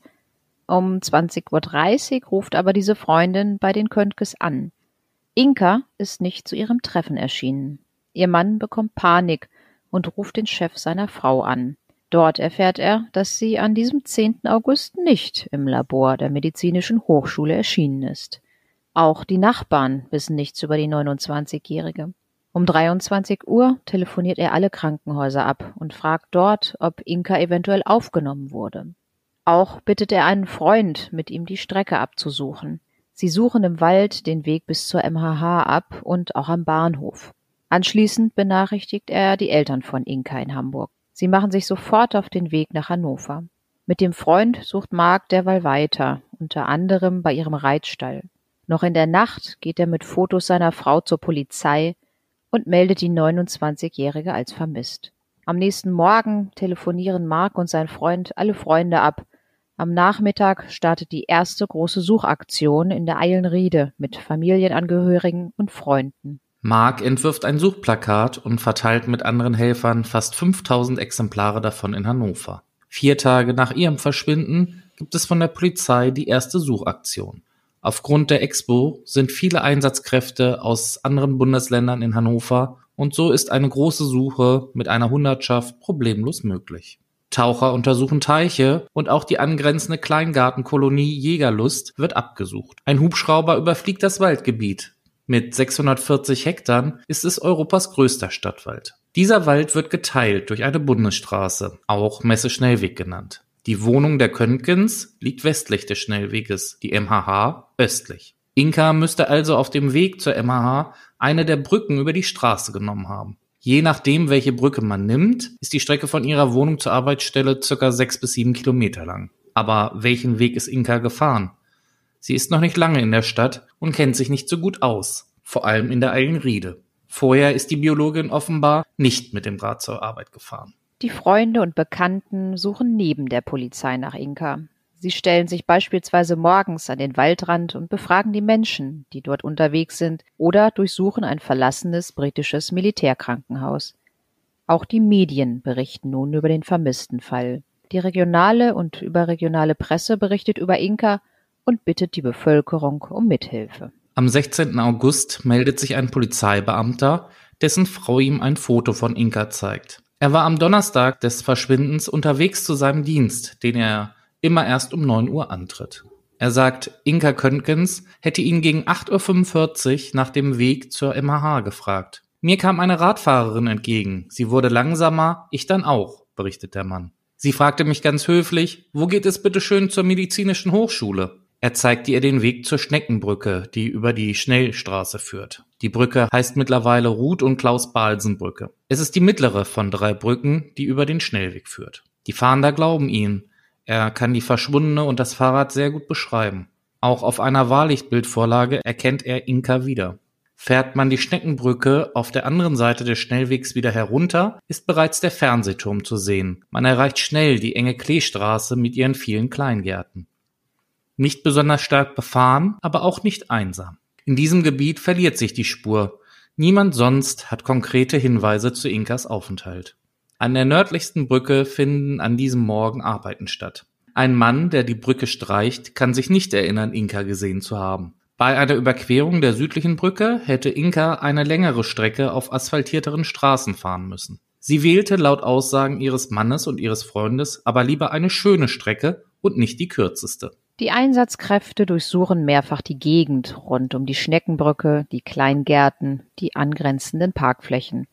Um 20.30 Uhr ruft aber diese Freundin bei den Köntkes an. Inka ist nicht zu ihrem Treffen erschienen. Ihr Mann bekommt Panik und ruft den Chef seiner Frau an. Dort erfährt er, dass sie an diesem 10. August nicht im Labor der Medizinischen Hochschule erschienen ist. Auch die Nachbarn wissen nichts über die 29-Jährige. Um 23 Uhr telefoniert er alle Krankenhäuser ab und fragt dort, ob Inka eventuell aufgenommen wurde. Auch bittet er einen Freund, mit ihm die Strecke abzusuchen. Sie suchen im Wald den Weg bis zur MHH ab und auch am Bahnhof. Anschließend benachrichtigt er die Eltern von Inka in Hamburg. Sie machen sich sofort auf den Weg nach Hannover. Mit dem Freund sucht Mark derweil weiter, unter anderem bei ihrem Reitstall. Noch in der Nacht geht er mit Fotos seiner Frau zur Polizei und meldet die 29-Jährige als vermisst. Am nächsten Morgen telefonieren Mark und sein Freund alle Freunde ab am Nachmittag startet die erste große Suchaktion in der Eilenriede mit Familienangehörigen und Freunden. Mark entwirft ein Suchplakat und verteilt mit anderen Helfern fast 5000 Exemplare davon in Hannover. Vier Tage nach ihrem Verschwinden gibt es von der Polizei die erste Suchaktion. Aufgrund der Expo sind viele Einsatzkräfte aus anderen Bundesländern in Hannover und so ist eine große Suche mit einer Hundertschaft problemlos möglich. Taucher untersuchen Teiche und auch die angrenzende Kleingartenkolonie Jägerlust wird abgesucht. Ein Hubschrauber überfliegt das Waldgebiet. Mit 640 Hektar ist es Europas größter Stadtwald. Dieser Wald wird geteilt durch eine Bundesstraße, auch Messe-Schnellweg genannt. Die Wohnung der Köntkens liegt westlich des Schnellweges, die MHH östlich. Inka müsste also auf dem Weg zur MHH eine der Brücken über die Straße genommen haben. Je nachdem, welche Brücke man nimmt, ist die Strecke von ihrer Wohnung zur Arbeitsstelle circa sechs bis sieben Kilometer lang. Aber welchen Weg ist Inka gefahren? Sie ist noch nicht lange in der Stadt und kennt sich nicht so gut aus, vor allem in der Eilenriede. Vorher ist die Biologin offenbar nicht mit dem Rad zur Arbeit gefahren. Die Freunde und Bekannten suchen neben der Polizei nach Inka. Sie stellen sich beispielsweise morgens an den Waldrand und befragen die Menschen, die dort unterwegs sind, oder durchsuchen ein verlassenes britisches Militärkrankenhaus. Auch die Medien berichten nun über den vermissten Fall. Die regionale und überregionale Presse berichtet über Inka und bittet die Bevölkerung um Mithilfe. Am 16. August meldet sich ein Polizeibeamter, dessen Frau ihm ein Foto von Inka zeigt. Er war am Donnerstag des Verschwindens unterwegs zu seinem Dienst, den er immer erst um 9 Uhr antritt. Er sagt, Inka Köntgens hätte ihn gegen 8.45 Uhr nach dem Weg zur MHH gefragt. Mir kam eine Radfahrerin entgegen. Sie wurde langsamer, ich dann auch, berichtet der Mann. Sie fragte mich ganz höflich, wo geht es bitte schön zur medizinischen Hochschule? Er zeigte ihr den Weg zur Schneckenbrücke, die über die Schnellstraße führt. Die Brücke heißt mittlerweile Ruth und Klaus Balsen Brücke. Es ist die mittlere von drei Brücken, die über den Schnellweg führt. Die Fahnder glauben ihm, er kann die Verschwundene und das Fahrrad sehr gut beschreiben. Auch auf einer Wahrlichtbildvorlage erkennt er Inka wieder. Fährt man die Schneckenbrücke auf der anderen Seite des Schnellwegs wieder herunter, ist bereits der Fernsehturm zu sehen. Man erreicht schnell die enge Kleestraße mit ihren vielen Kleingärten. Nicht besonders stark befahren, aber auch nicht einsam. In diesem Gebiet verliert sich die Spur. Niemand sonst hat konkrete Hinweise zu Inkas Aufenthalt. An der nördlichsten Brücke finden an diesem Morgen Arbeiten statt. Ein Mann, der die Brücke streicht, kann sich nicht erinnern, Inka gesehen zu haben. Bei einer Überquerung der südlichen Brücke hätte Inka eine längere Strecke auf asphaltierteren Straßen fahren müssen. Sie wählte laut Aussagen ihres Mannes und ihres Freundes aber lieber eine schöne Strecke und nicht die kürzeste. Die Einsatzkräfte durchsuchen mehrfach die Gegend rund um die Schneckenbrücke, die Kleingärten, die angrenzenden Parkflächen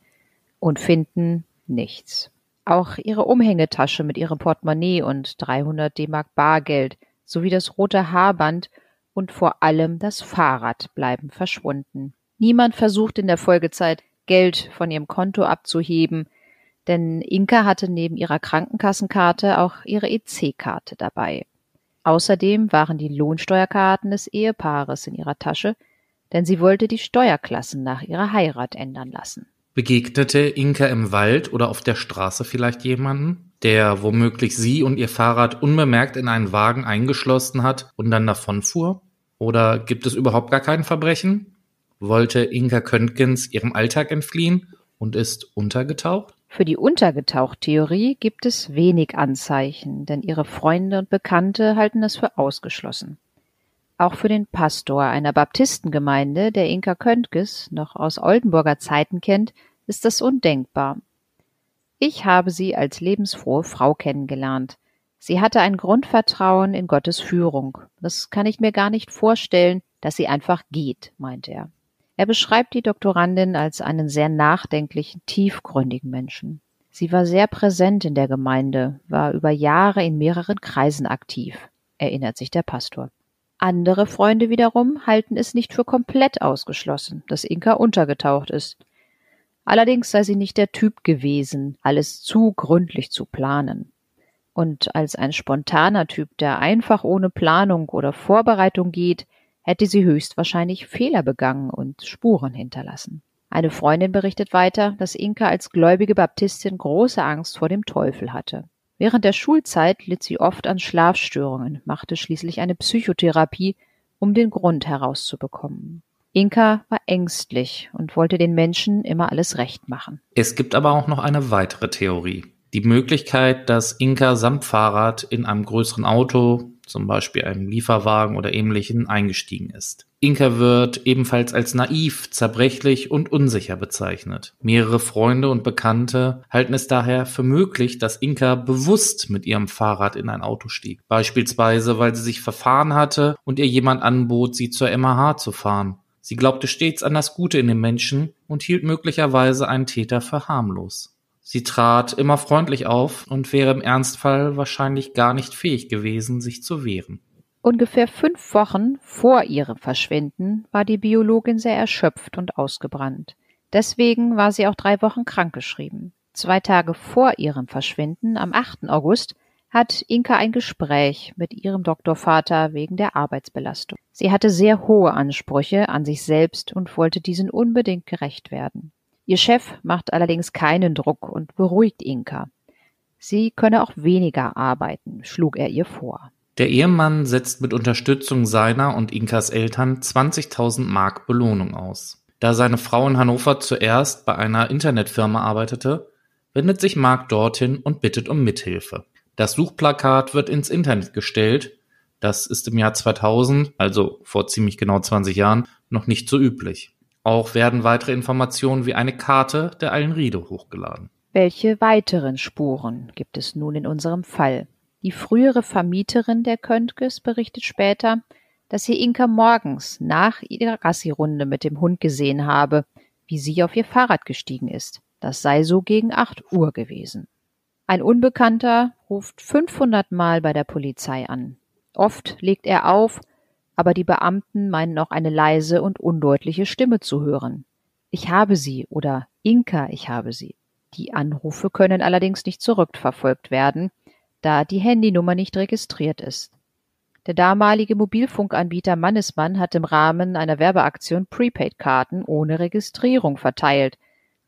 und finden nichts. Auch ihre Umhängetasche mit ihrem Portemonnaie und 300 D-Mark Bargeld sowie das rote Haarband und vor allem das Fahrrad bleiben verschwunden. Niemand versucht in der Folgezeit Geld von ihrem Konto abzuheben, denn Inka hatte neben ihrer Krankenkassenkarte auch ihre EC-Karte dabei. Außerdem waren die Lohnsteuerkarten des Ehepaares in ihrer Tasche, denn sie wollte die Steuerklassen nach ihrer Heirat ändern lassen. Begegnete Inka im Wald oder auf der Straße vielleicht jemanden, der womöglich sie und ihr Fahrrad unbemerkt in einen Wagen eingeschlossen hat und dann davonfuhr? Oder gibt es überhaupt gar kein Verbrechen? Wollte Inka Köntgens ihrem Alltag entfliehen und ist untergetaucht? Für die Untergetaucht-Theorie gibt es wenig Anzeichen, denn ihre Freunde und Bekannte halten es für ausgeschlossen. Auch für den Pastor einer Baptistengemeinde, der Inka Köntges noch aus Oldenburger Zeiten kennt, ist das undenkbar. Ich habe sie als lebensfrohe Frau kennengelernt. Sie hatte ein Grundvertrauen in Gottes Führung. Das kann ich mir gar nicht vorstellen, dass sie einfach geht, meint er. Er beschreibt die Doktorandin als einen sehr nachdenklichen, tiefgründigen Menschen. Sie war sehr präsent in der Gemeinde, war über Jahre in mehreren Kreisen aktiv, erinnert sich der Pastor. Andere Freunde wiederum halten es nicht für komplett ausgeschlossen, dass Inka untergetaucht ist. Allerdings sei sie nicht der Typ gewesen, alles zu gründlich zu planen. Und als ein spontaner Typ, der einfach ohne Planung oder Vorbereitung geht, hätte sie höchstwahrscheinlich Fehler begangen und Spuren hinterlassen. Eine Freundin berichtet weiter, dass Inka als gläubige Baptistin große Angst vor dem Teufel hatte. Während der Schulzeit litt sie oft an Schlafstörungen, machte schließlich eine Psychotherapie, um den Grund herauszubekommen. Inka war ängstlich und wollte den Menschen immer alles recht machen. Es gibt aber auch noch eine weitere Theorie. Die Möglichkeit, dass Inka samt Fahrrad in einem größeren Auto zum Beispiel einem Lieferwagen oder ähnlichen, eingestiegen ist. Inka wird ebenfalls als naiv, zerbrechlich und unsicher bezeichnet. Mehrere Freunde und Bekannte halten es daher für möglich, dass Inka bewusst mit ihrem Fahrrad in ein Auto stieg. Beispielsweise, weil sie sich verfahren hatte und ihr jemand anbot, sie zur MH zu fahren. Sie glaubte stets an das Gute in den Menschen und hielt möglicherweise einen Täter für harmlos. Sie trat immer freundlich auf und wäre im Ernstfall wahrscheinlich gar nicht fähig gewesen, sich zu wehren. Ungefähr fünf Wochen vor ihrem Verschwinden war die Biologin sehr erschöpft und ausgebrannt. Deswegen war sie auch drei Wochen krankgeschrieben. Zwei Tage vor ihrem Verschwinden, am 8. August, hat Inka ein Gespräch mit ihrem Doktorvater wegen der Arbeitsbelastung. Sie hatte sehr hohe Ansprüche an sich selbst und wollte diesen unbedingt gerecht werden. Ihr Chef macht allerdings keinen Druck und beruhigt Inka. Sie könne auch weniger arbeiten, schlug er ihr vor. Der Ehemann setzt mit Unterstützung seiner und Inkas Eltern 20.000 Mark Belohnung aus. Da seine Frau in Hannover zuerst bei einer Internetfirma arbeitete, wendet sich Mark dorthin und bittet um Mithilfe. Das Suchplakat wird ins Internet gestellt, Das ist im Jahr 2000, also vor ziemlich genau 20 Jahren, noch nicht so üblich. Auch werden weitere Informationen wie eine Karte der Eilenriede hochgeladen. Welche weiteren Spuren gibt es nun in unserem Fall? Die frühere Vermieterin der Köntges berichtet später, dass sie Inka morgens nach ihrer Gassi-Runde mit dem Hund gesehen habe, wie sie auf ihr Fahrrad gestiegen ist. Das sei so gegen acht Uhr gewesen. Ein Unbekannter ruft 500 Mal bei der Polizei an. Oft legt er auf, aber die Beamten meinen auch eine leise und undeutliche Stimme zu hören. Ich habe sie oder Inka, ich habe sie. Die Anrufe können allerdings nicht zurückverfolgt werden, da die Handynummer nicht registriert ist. Der damalige Mobilfunkanbieter Mannesmann hat im Rahmen einer Werbeaktion Prepaid-Karten ohne Registrierung verteilt.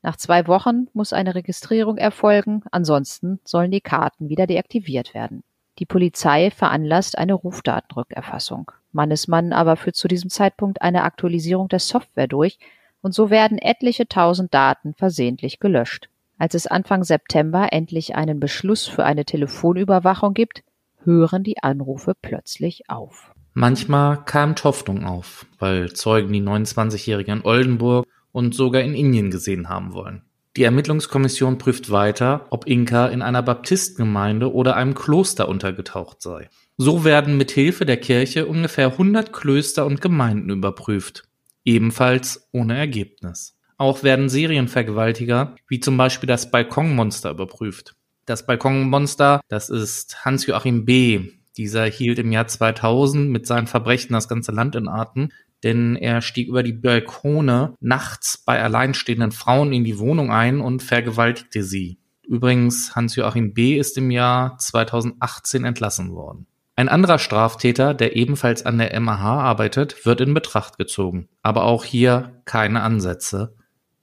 Nach zwei Wochen muss eine Registrierung erfolgen, ansonsten sollen die Karten wieder deaktiviert werden. Die Polizei veranlasst eine Rufdatenrückerfassung. Mannesmann aber führt zu diesem Zeitpunkt eine Aktualisierung der Software durch und so werden etliche tausend Daten versehentlich gelöscht. Als es Anfang September endlich einen Beschluss für eine Telefonüberwachung gibt, hören die Anrufe plötzlich auf. Manchmal kam Hoffnung auf, weil Zeugen die 29-Jährige in Oldenburg und sogar in Indien gesehen haben wollen. Die Ermittlungskommission prüft weiter, ob Inka in einer Baptistengemeinde oder einem Kloster untergetaucht sei. So werden mit Hilfe der Kirche ungefähr 100 Klöster und Gemeinden überprüft, ebenfalls ohne Ergebnis. Auch werden Serienvergewaltiger, wie zum Beispiel das Balkonmonster, überprüft. Das Balkonmonster, das ist Hans-Joachim B. Dieser hielt im Jahr 2000 mit seinen Verbrechen das ganze Land in Atem, denn er stieg über die Balkone nachts bei alleinstehenden Frauen in die Wohnung ein und vergewaltigte sie. Übrigens, Hans-Joachim B. ist im Jahr 2018 entlassen worden. Ein anderer Straftäter, der ebenfalls an der MAH arbeitet, wird in Betracht gezogen, aber auch hier keine Ansätze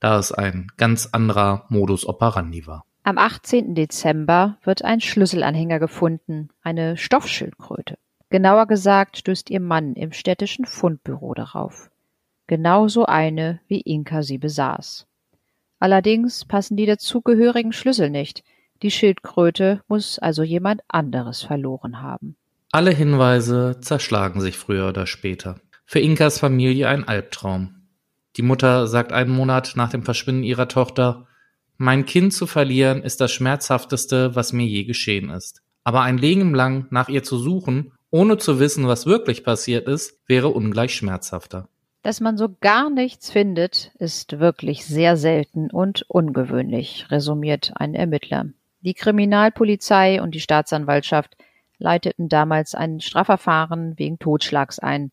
da es ein ganz anderer Modus operandi war. Am 18. Dezember wird ein Schlüsselanhänger gefunden, eine Stoffschildkröte. Genauer gesagt stößt ihr Mann im städtischen Fundbüro darauf. Genauso eine, wie Inka sie besaß. Allerdings passen die dazugehörigen Schlüssel nicht. Die Schildkröte muss also jemand anderes verloren haben. Alle Hinweise zerschlagen sich früher oder später. Für Inkas Familie ein Albtraum. Die Mutter sagt einen Monat nach dem Verschwinden ihrer Tochter, mein Kind zu verlieren ist das Schmerzhafteste, was mir je geschehen ist. Aber ein Leben lang nach ihr zu suchen, ohne zu wissen, was wirklich passiert ist, wäre ungleich schmerzhafter. Dass man so gar nichts findet, ist wirklich sehr selten und ungewöhnlich, resümiert ein Ermittler. Die Kriminalpolizei und die Staatsanwaltschaft leiteten damals ein Strafverfahren wegen Totschlags ein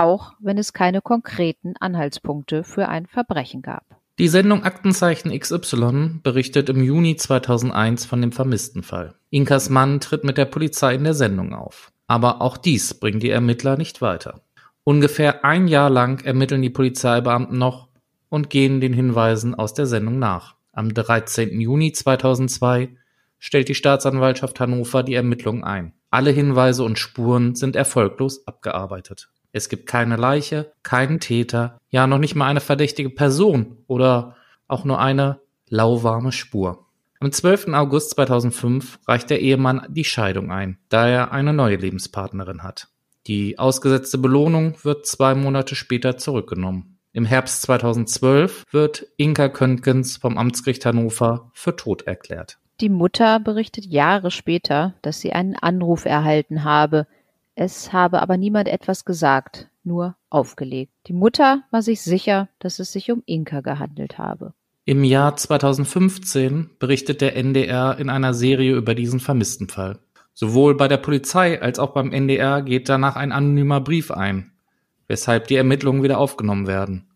auch wenn es keine konkreten Anhaltspunkte für ein Verbrechen gab. Die Sendung Aktenzeichen XY berichtet im Juni 2001 von dem vermissten Fall. Inkas Mann tritt mit der Polizei in der Sendung auf. Aber auch dies bringt die Ermittler nicht weiter. Ungefähr ein Jahr lang ermitteln die Polizeibeamten noch und gehen den Hinweisen aus der Sendung nach. Am 13. Juni 2002 stellt die Staatsanwaltschaft Hannover die Ermittlungen ein. Alle Hinweise und Spuren sind erfolglos abgearbeitet. Es gibt keine Leiche, keinen Täter, ja noch nicht mal eine verdächtige Person oder auch nur eine lauwarme Spur. Am 12. August 2005 reicht der Ehemann die Scheidung ein, da er eine neue Lebenspartnerin hat. Die ausgesetzte Belohnung wird zwei Monate später zurückgenommen. Im Herbst 2012 wird Inka Köntgens vom Amtsgericht Hannover für tot erklärt. Die Mutter berichtet Jahre später, dass sie einen Anruf erhalten habe, es habe aber niemand etwas gesagt, nur aufgelegt. Die Mutter war sich sicher, dass es sich um Inka gehandelt habe. Im Jahr 2015 berichtet der NDR in einer Serie über diesen vermissten Fall. Sowohl bei der Polizei als auch beim NDR geht danach ein anonymer Brief ein, weshalb die Ermittlungen wieder aufgenommen werden.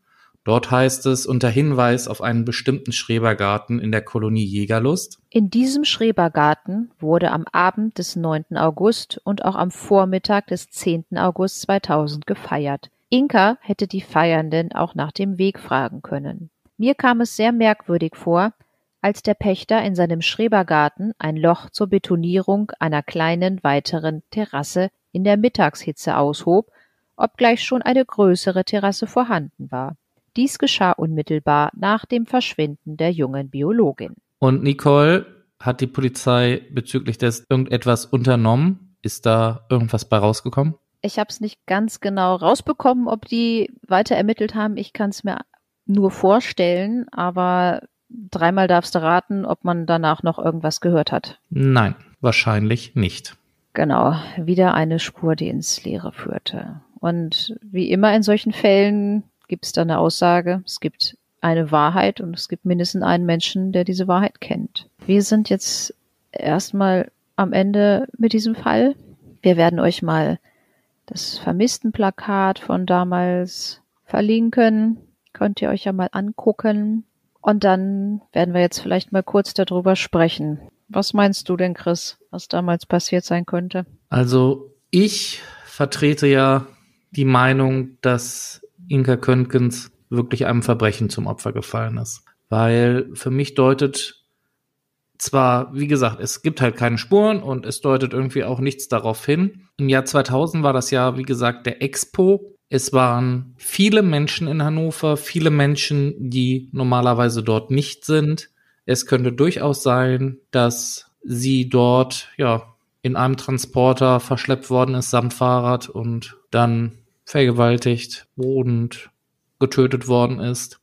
Dort heißt es unter Hinweis auf einen bestimmten Schrebergarten in der Kolonie Jägerlust. In diesem Schrebergarten wurde am Abend des 9. August und auch am Vormittag des 10. August 2000 gefeiert. Inka hätte die Feiernden auch nach dem Weg fragen können. Mir kam es sehr merkwürdig vor, als der Pächter in seinem Schrebergarten ein Loch zur Betonierung einer kleinen weiteren Terrasse in der Mittagshitze aushob, obgleich schon eine größere Terrasse vorhanden war. Dies geschah unmittelbar nach dem Verschwinden der jungen Biologin. Und Nicole hat die Polizei bezüglich des irgendetwas unternommen? Ist da irgendwas bei rausgekommen? Ich habe es nicht ganz genau rausbekommen, ob die weiter ermittelt haben. Ich kann es mir nur vorstellen, aber dreimal darfst du raten, ob man danach noch irgendwas gehört hat. Nein, wahrscheinlich nicht. Genau, wieder eine Spur, die ins Leere führte. Und wie immer in solchen Fällen gibt es da eine Aussage, es gibt eine Wahrheit und es gibt mindestens einen Menschen, der diese Wahrheit kennt. Wir sind jetzt erstmal am Ende mit diesem Fall. Wir werden euch mal das Vermisstenplakat von damals verlinken. Könnt ihr euch ja mal angucken. Und dann werden wir jetzt vielleicht mal kurz darüber sprechen. Was meinst du denn, Chris, was damals passiert sein könnte? Also ich vertrete ja die Meinung, dass Inka Könkens wirklich einem Verbrechen zum Opfer gefallen ist. Weil für mich deutet zwar, wie gesagt, es gibt halt keine Spuren und es deutet irgendwie auch nichts darauf hin. Im Jahr 2000 war das Jahr, wie gesagt, der Expo. Es waren viele Menschen in Hannover, viele Menschen, die normalerweise dort nicht sind. Es könnte durchaus sein, dass sie dort, ja, in einem Transporter verschleppt worden ist samt Fahrrad und dann vergewaltigt und getötet worden ist.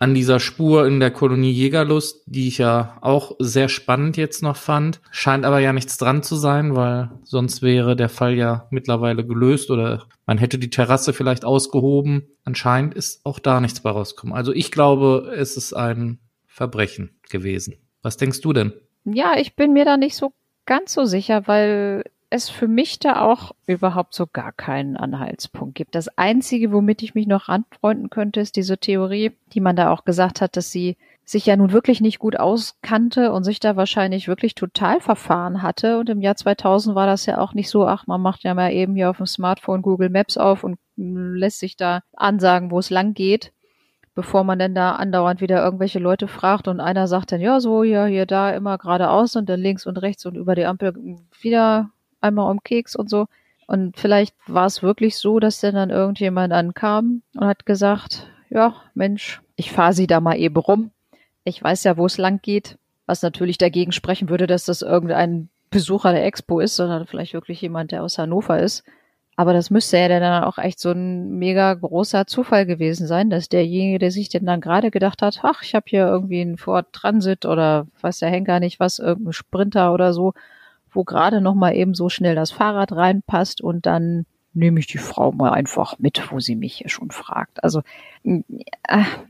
An dieser Spur in der Kolonie Jägerlust, die ich ja auch sehr spannend jetzt noch fand, scheint aber ja nichts dran zu sein, weil sonst wäre der Fall ja mittlerweile gelöst oder man hätte die Terrasse vielleicht ausgehoben. Anscheinend ist auch da nichts bei rausgekommen. Also ich glaube, es ist ein Verbrechen gewesen. Was denkst du denn? Ja, ich bin mir da nicht so ganz so sicher, weil es für mich da auch überhaupt so gar keinen Anhaltspunkt gibt. Das Einzige, womit ich mich noch anfreunden könnte, ist diese Theorie, die man da auch gesagt hat, dass sie sich ja nun wirklich nicht gut auskannte und sich da wahrscheinlich wirklich total verfahren hatte. Und im Jahr 2000 war das ja auch nicht so, ach, man macht ja mal eben hier auf dem Smartphone Google Maps auf und lässt sich da ansagen, wo es lang geht, bevor man denn da andauernd wieder irgendwelche Leute fragt und einer sagt dann, ja, so, hier, hier, da, immer geradeaus und dann links und rechts und über die Ampel wieder einmal um Keks und so. Und vielleicht war es wirklich so, dass denn dann irgendjemand ankam und hat gesagt, ja, Mensch, ich fahre sie da mal eben rum. Ich weiß ja, wo es lang geht. Was natürlich dagegen sprechen würde, dass das irgendein Besucher der Expo ist, sondern vielleicht wirklich jemand, der aus Hannover ist. Aber das müsste ja dann auch echt so ein mega großer Zufall gewesen sein, dass derjenige, der sich denn dann gerade gedacht hat, ach, ich habe hier irgendwie einen Ford Transit oder weiß der Henker nicht was, irgendein Sprinter oder so wo gerade noch mal eben so schnell das Fahrrad reinpasst und dann nehme ich die Frau mal einfach mit, wo sie mich schon fragt. Also äh,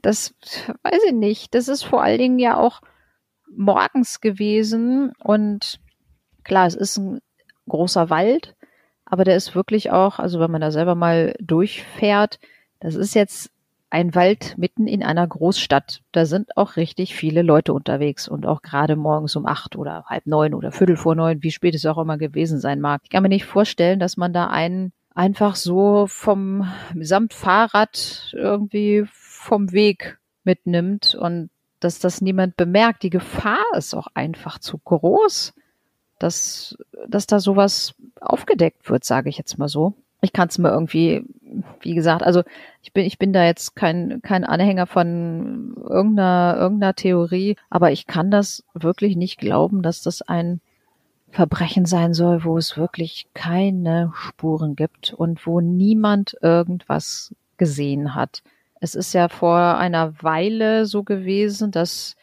das weiß ich nicht. Das ist vor allen Dingen ja auch morgens gewesen und klar, es ist ein großer Wald, aber der ist wirklich auch, also wenn man da selber mal durchfährt, das ist jetzt ein Wald mitten in einer Großstadt. Da sind auch richtig viele Leute unterwegs und auch gerade morgens um acht oder halb neun oder viertel vor neun, wie spät es auch immer gewesen sein mag. Ich kann mir nicht vorstellen, dass man da einen einfach so vom samt Fahrrad irgendwie vom Weg mitnimmt und dass das niemand bemerkt. Die Gefahr ist auch einfach zu groß, dass, dass da sowas aufgedeckt wird, sage ich jetzt mal so ich kann es mir irgendwie, wie gesagt, also ich bin, ich bin da jetzt kein, kein Anhänger von irgendeiner, irgendeiner Theorie, aber ich kann das wirklich nicht glauben, dass das ein Verbrechen sein soll, wo es wirklich keine Spuren gibt und wo niemand irgendwas gesehen hat. Es ist ja vor einer Weile so gewesen, dass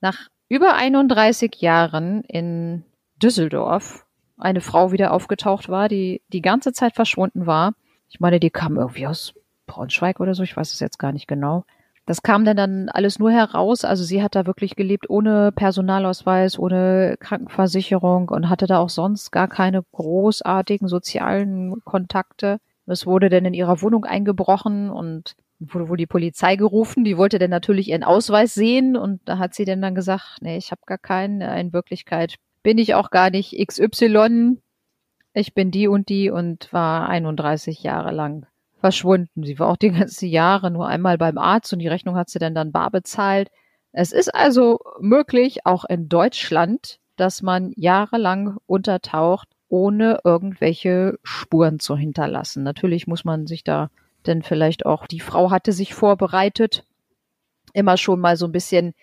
nach über 31 Jahren in Düsseldorf eine Frau wieder aufgetaucht war, die die ganze Zeit verschwunden war. Ich meine, die kam irgendwie aus Braunschweig oder so, ich weiß es jetzt gar nicht genau. Das kam dann dann alles nur heraus. Also sie hat da wirklich gelebt ohne Personalausweis, ohne Krankenversicherung und hatte da auch sonst gar keine großartigen sozialen Kontakte. Es wurde dann in ihrer Wohnung eingebrochen und wurde wohl die Polizei gerufen. Die wollte dann natürlich ihren Ausweis sehen und da hat sie dann dann gesagt, nee, ich habe gar keinen. In Wirklichkeit bin ich auch gar nicht XY. Ich bin die und die und war 31 Jahre lang verschwunden. Sie war auch die ganzen Jahre nur einmal beim Arzt und die Rechnung hat sie dann dann bar bezahlt. Es ist also möglich, auch in Deutschland, dass man jahrelang untertaucht, ohne irgendwelche Spuren zu hinterlassen. Natürlich muss man sich da denn vielleicht auch, die Frau hatte sich vorbereitet, immer schon mal so ein bisschen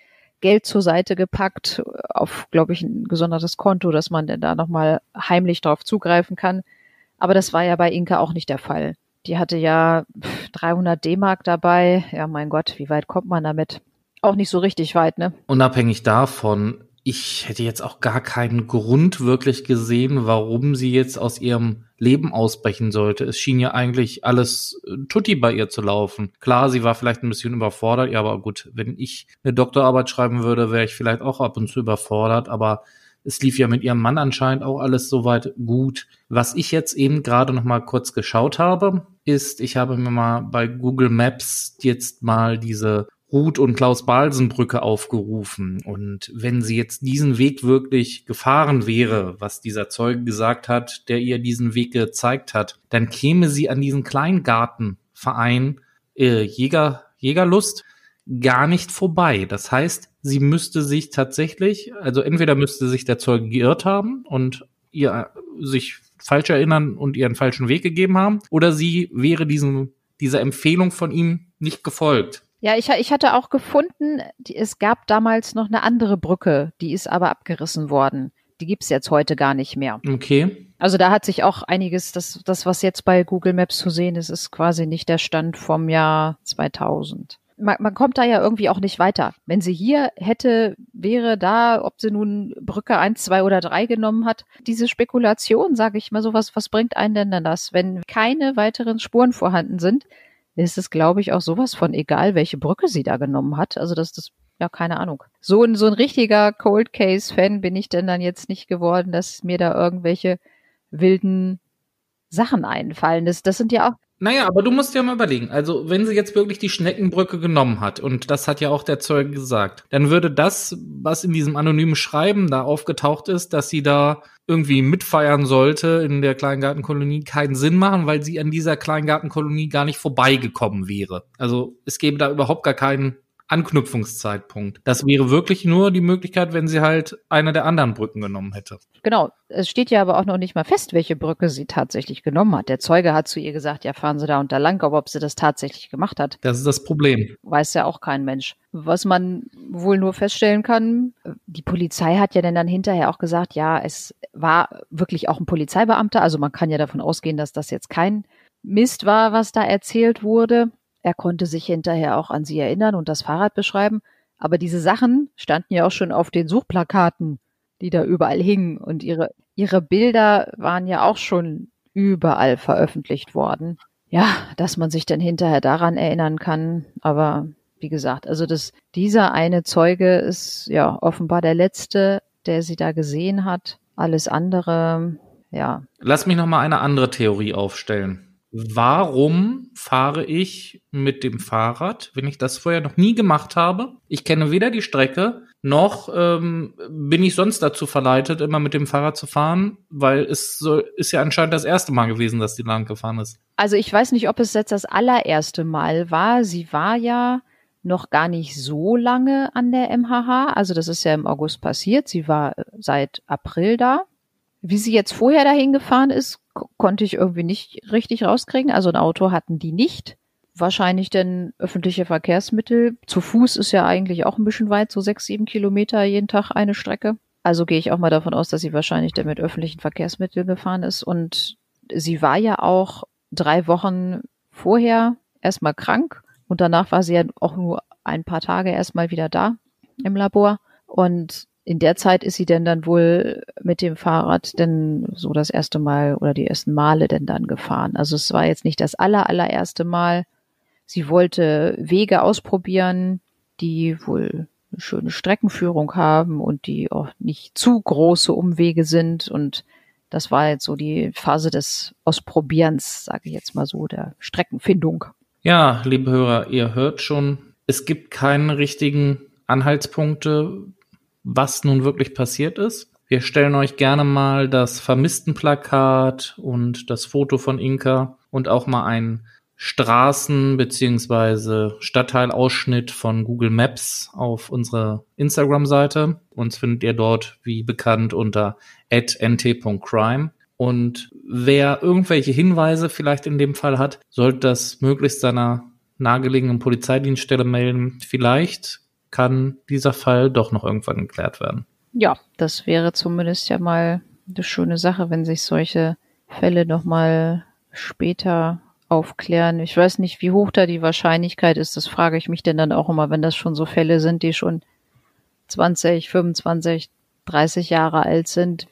Geld zur Seite gepackt auf, glaube ich, ein gesondertes Konto, dass man denn da nochmal heimlich drauf zugreifen kann. Aber das war ja bei Inka auch nicht der Fall. Die hatte ja 300 D-Mark dabei. Ja, mein Gott, wie weit kommt man damit? Auch nicht so richtig weit, ne? Unabhängig davon, ich hätte jetzt auch gar keinen Grund wirklich gesehen, warum sie jetzt aus ihrem Leben ausbrechen sollte. Es schien ja eigentlich alles äh, tutti bei ihr zu laufen. Klar, sie war vielleicht ein bisschen überfordert, ja, aber gut, wenn ich eine Doktorarbeit schreiben würde, wäre ich vielleicht auch ab und zu überfordert, aber es lief ja mit ihrem Mann anscheinend auch alles soweit gut. Was ich jetzt eben gerade noch mal kurz geschaut habe, ist, ich habe mir mal bei Google Maps jetzt mal diese Ruth und Klaus Balsen Brücke aufgerufen. Und wenn sie jetzt diesen Weg wirklich gefahren wäre, was dieser Zeuge gesagt hat, der ihr diesen Weg gezeigt hat, dann käme sie an diesen Kleingartenverein äh, Jäger, Jägerlust gar nicht vorbei. Das heißt, sie müsste sich tatsächlich, also entweder müsste sich der Zeuge geirrt haben und ihr sich falsch erinnern und ihren falschen Weg gegeben haben, oder sie wäre diesem, dieser Empfehlung von ihm nicht gefolgt. Ja, ich, ich hatte auch gefunden, die, es gab damals noch eine andere Brücke, die ist aber abgerissen worden. Die gibt's jetzt heute gar nicht mehr. Okay. Also da hat sich auch einiges, das, das, was jetzt bei Google Maps zu sehen ist, ist quasi nicht der Stand vom Jahr 2000. Man, man kommt da ja irgendwie auch nicht weiter. Wenn sie hier hätte, wäre da, ob sie nun Brücke 1, 2 oder 3 genommen hat, diese Spekulation, sage ich mal so, was, was bringt einen denn dann das? Wenn keine weiteren Spuren vorhanden sind, ist es, glaube ich, auch sowas von egal, welche Brücke sie da genommen hat. Also das, das, ja, keine Ahnung. So ein, so ein richtiger Cold Case Fan bin ich denn dann jetzt nicht geworden, dass mir da irgendwelche wilden Sachen einfallen. Das, das sind ja auch, naja, aber du musst ja mal überlegen. Also, wenn sie jetzt wirklich die Schneckenbrücke genommen hat, und das hat ja auch der Zeuge gesagt, dann würde das, was in diesem anonymen Schreiben da aufgetaucht ist, dass sie da irgendwie mitfeiern sollte in der Kleingartenkolonie, keinen Sinn machen, weil sie an dieser Kleingartenkolonie gar nicht vorbeigekommen wäre. Also, es gäbe da überhaupt gar keinen Anknüpfungszeitpunkt. Das wäre wirklich nur die Möglichkeit, wenn sie halt eine der anderen Brücken genommen hätte. Genau. Es steht ja aber auch noch nicht mal fest, welche Brücke sie tatsächlich genommen hat. Der Zeuge hat zu ihr gesagt, ja, fahren Sie da und da lang, aber ob sie das tatsächlich gemacht hat. Das ist das Problem. Weiß ja auch kein Mensch. Was man wohl nur feststellen kann, die Polizei hat ja dann, dann hinterher auch gesagt, ja, es war wirklich auch ein Polizeibeamter. Also man kann ja davon ausgehen, dass das jetzt kein Mist war, was da erzählt wurde. Er konnte sich hinterher auch an sie erinnern und das Fahrrad beschreiben. Aber diese Sachen standen ja auch schon auf den Suchplakaten, die da überall hingen. Und ihre, ihre Bilder waren ja auch schon überall veröffentlicht worden. Ja, dass man sich dann hinterher daran erinnern kann. Aber wie gesagt, also das, dieser eine Zeuge ist ja offenbar der letzte, der sie da gesehen hat. Alles andere, ja. Lass mich noch mal eine andere Theorie aufstellen warum fahre ich mit dem Fahrrad, wenn ich das vorher noch nie gemacht habe? Ich kenne weder die Strecke, noch ähm, bin ich sonst dazu verleitet, immer mit dem Fahrrad zu fahren, weil es so, ist ja anscheinend das erste Mal gewesen, dass die lang gefahren ist. Also ich weiß nicht, ob es jetzt das allererste Mal war. Sie war ja noch gar nicht so lange an der MHH. Also das ist ja im August passiert. Sie war seit April da. Wie sie jetzt vorher dahin gefahren ist, konnte ich irgendwie nicht richtig rauskriegen. Also ein Auto hatten die nicht. Wahrscheinlich denn öffentliche Verkehrsmittel. Zu Fuß ist ja eigentlich auch ein bisschen weit, so sechs, sieben Kilometer jeden Tag eine Strecke. Also gehe ich auch mal davon aus, dass sie wahrscheinlich dann mit öffentlichen Verkehrsmitteln gefahren ist. Und sie war ja auch drei Wochen vorher erstmal krank und danach war sie ja auch nur ein paar Tage erstmal wieder da im Labor. Und in der Zeit ist sie denn dann wohl mit dem Fahrrad denn so das erste Mal oder die ersten Male denn dann gefahren. Also es war jetzt nicht das aller, allererste Mal. Sie wollte Wege ausprobieren, die wohl eine schöne Streckenführung haben und die auch nicht zu große Umwege sind. Und das war jetzt so die Phase des Ausprobierens, sage ich jetzt mal so, der Streckenfindung. Ja, liebe Hörer, ihr hört schon, es gibt keinen richtigen Anhaltspunkte, was nun wirklich passiert ist. Wir stellen euch gerne mal das Vermisstenplakat und das Foto von Inka und auch mal einen Straßen- bzw. Stadtteilausschnitt von Google Maps auf unsere Instagram-Seite. Uns findet ihr dort wie bekannt unter nt.crime. Und wer irgendwelche Hinweise vielleicht in dem Fall hat, sollte das möglichst seiner nahegelegenen Polizeidienststelle melden. Vielleicht kann dieser Fall doch noch irgendwann geklärt werden. Ja, das wäre zumindest ja mal eine schöne Sache, wenn sich solche Fälle nochmal später aufklären. Ich weiß nicht, wie hoch da die Wahrscheinlichkeit ist. Das frage ich mich denn dann auch immer, wenn das schon so Fälle sind, die schon 20, 25, 30 Jahre alt sind.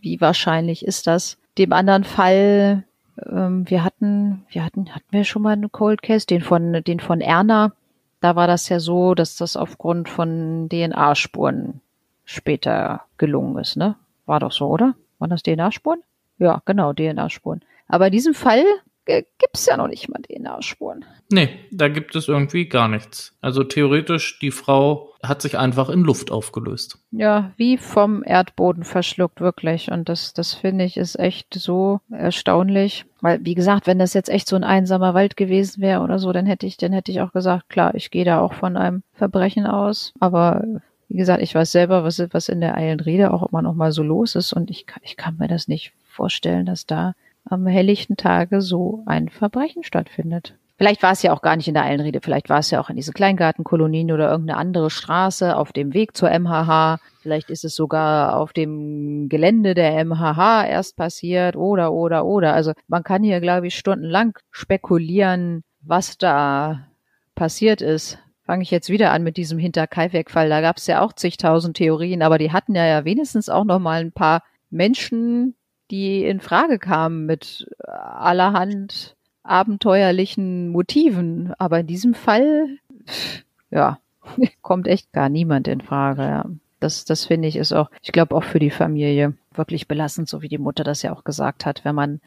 Wie wahrscheinlich ist das? Dem anderen Fall, ähm, wir hatten, wir hatten, hatten wir schon mal einen Cold Case, den von, den von Erna. Da war das ja so, dass das aufgrund von DNA-Spuren später gelungen ist, ne? War doch so, oder? Waren das DNA-Spuren? Ja, genau, DNA-Spuren. Aber in diesem Fall gibt es ja noch nicht mal DNA-Spuren. Nee, da gibt es irgendwie gar nichts. Also theoretisch, die Frau hat sich einfach in Luft aufgelöst. Ja, wie vom Erdboden verschluckt, wirklich. Und das, das finde ich ist echt so erstaunlich. Weil, wie gesagt, wenn das jetzt echt so ein einsamer Wald gewesen wäre oder so, dann hätte ich, dann hätte ich auch gesagt, klar, ich gehe da auch von einem Verbrechen aus. Aber wie gesagt, ich weiß selber, was, was in der Eilenriede auch immer noch mal so los ist. Und ich, ich kann mir das nicht vorstellen, dass da am helllichten Tage so ein Verbrechen stattfindet. Vielleicht war es ja auch gar nicht in der Eilenriede, vielleicht war es ja auch in diese Kleingartenkolonien oder irgendeine andere Straße auf dem Weg zur MHH. Vielleicht ist es sogar auf dem Gelände der MHH erst passiert oder, oder, oder. Also man kann hier, glaube ich, stundenlang spekulieren, was da passiert ist. Fange ich jetzt wieder an mit diesem Hinterkaifeck-Fall. Da gab es ja auch zigtausend Theorien, aber die hatten ja, ja wenigstens auch noch mal ein paar Menschen, die in Frage kamen mit allerhand abenteuerlichen Motiven. Aber in diesem Fall, ja, kommt echt gar niemand in Frage. Ja. Das, das finde ich ist auch, ich glaube auch für die Familie wirklich belastend, so wie die Mutter das ja auch gesagt hat, wenn man,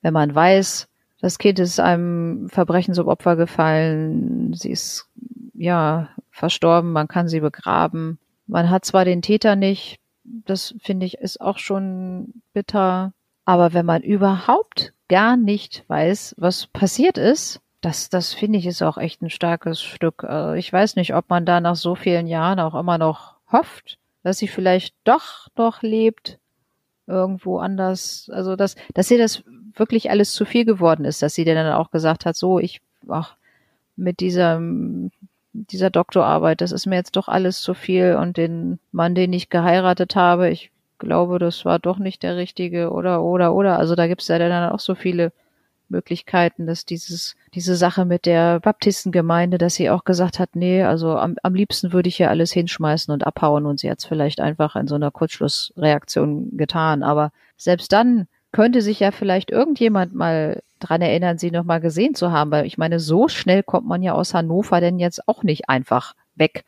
wenn man weiß, das Kind ist einem Verbrechen zum Opfer gefallen, sie ist ja verstorben, man kann sie begraben. Man hat zwar den Täter nicht, das finde ich ist auch schon bitter. Aber wenn man überhaupt gar nicht weiß, was passiert ist, das, das finde ich ist auch echt ein starkes Stück. Also ich weiß nicht, ob man da nach so vielen Jahren auch immer noch hofft, dass sie vielleicht doch noch lebt, irgendwo anders. Also, dass, dass ihr das wirklich alles zu viel geworden ist, dass sie dann auch gesagt hat, so, ich, ach, mit diesem dieser Doktorarbeit, das ist mir jetzt doch alles zu viel und den Mann, den ich geheiratet habe, ich glaube, das war doch nicht der richtige oder oder oder. Also da gibt es ja dann auch so viele Möglichkeiten, dass dieses, diese Sache mit der Baptistengemeinde, dass sie auch gesagt hat, nee, also am, am liebsten würde ich ja alles hinschmeißen und abhauen und sie hat es vielleicht einfach in so einer Kurzschlussreaktion getan. Aber selbst dann könnte sich ja vielleicht irgendjemand mal dran erinnern, sie noch mal gesehen zu haben, weil ich meine, so schnell kommt man ja aus Hannover denn jetzt auch nicht einfach weg.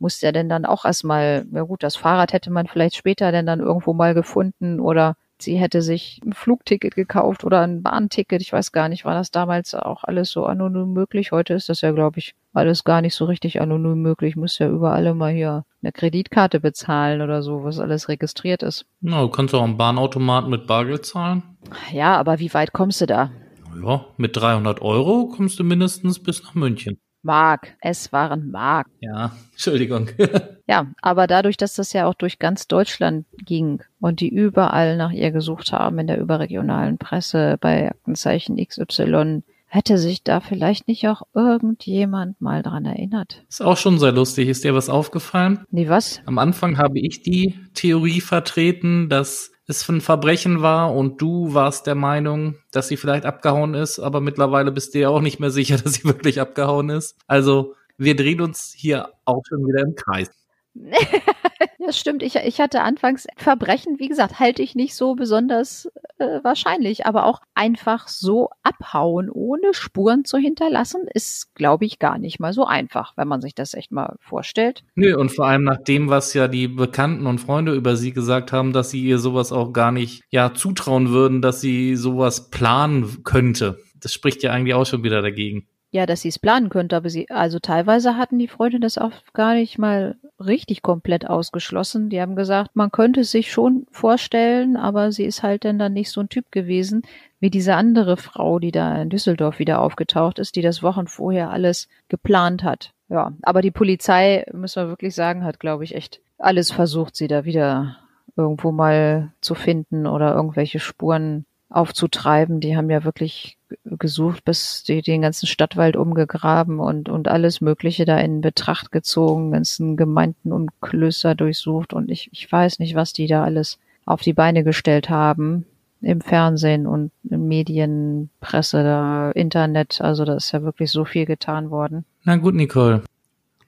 Muss ja denn dann auch erstmal, ja gut, das Fahrrad hätte man vielleicht später denn dann irgendwo mal gefunden oder sie hätte sich ein Flugticket gekauft oder ein Bahnticket. Ich weiß gar nicht, war das damals auch alles so anonym möglich? Heute ist das ja, glaube ich, alles gar nicht so richtig anonym möglich. Muss ja überall immer hier eine Kreditkarte bezahlen oder so, was alles registriert ist. Na, du kannst auch am Bahnautomat mit Bargeld zahlen. Ja, aber wie weit kommst du da? Ja, mit 300 Euro kommst du mindestens bis nach München. Mark. Es waren Mark. Ja, Entschuldigung. ja, aber dadurch, dass das ja auch durch ganz Deutschland ging und die überall nach ihr gesucht haben in der überregionalen Presse bei Aktenzeichen XY, hätte sich da vielleicht nicht auch irgendjemand mal dran erinnert. Ist auch schon sehr lustig. Ist dir was aufgefallen? Nee, was? Am Anfang habe ich die Theorie vertreten, dass es ein Verbrechen war und du warst der Meinung, dass sie vielleicht abgehauen ist, aber mittlerweile bist du ja auch nicht mehr sicher, dass sie wirklich abgehauen ist. Also wir drehen uns hier auch schon wieder im Kreis. ja, stimmt. Ich, ich hatte anfangs Verbrechen, wie gesagt, halte ich nicht so besonders äh, wahrscheinlich, aber auch einfach so abhauen, ohne Spuren zu hinterlassen, ist, glaube ich, gar nicht mal so einfach, wenn man sich das echt mal vorstellt. Nö, und vor allem nach dem, was ja die Bekannten und Freunde über sie gesagt haben, dass sie ihr sowas auch gar nicht, ja, zutrauen würden, dass sie sowas planen könnte. Das spricht ja eigentlich auch schon wieder dagegen. Ja, dass sie es planen könnte, aber sie, also teilweise hatten die Freunde das auch gar nicht mal richtig komplett ausgeschlossen. Die haben gesagt, man könnte es sich schon vorstellen, aber sie ist halt dann dann nicht so ein Typ gewesen, wie diese andere Frau, die da in Düsseldorf wieder aufgetaucht ist, die das Wochen vorher alles geplant hat. Ja, aber die Polizei, müssen wir wirklich sagen, hat, glaube ich, echt alles versucht, sie da wieder irgendwo mal zu finden oder irgendwelche Spuren aufzutreiben. Die haben ja wirklich gesucht, bis die den ganzen Stadtwald umgegraben und, und alles Mögliche da in Betracht gezogen, ganzen Gemeinden und Klöster durchsucht und ich, ich weiß nicht, was die da alles auf die Beine gestellt haben im Fernsehen und Medien, Presse, Internet. Also da ist ja wirklich so viel getan worden. Na gut, Nicole.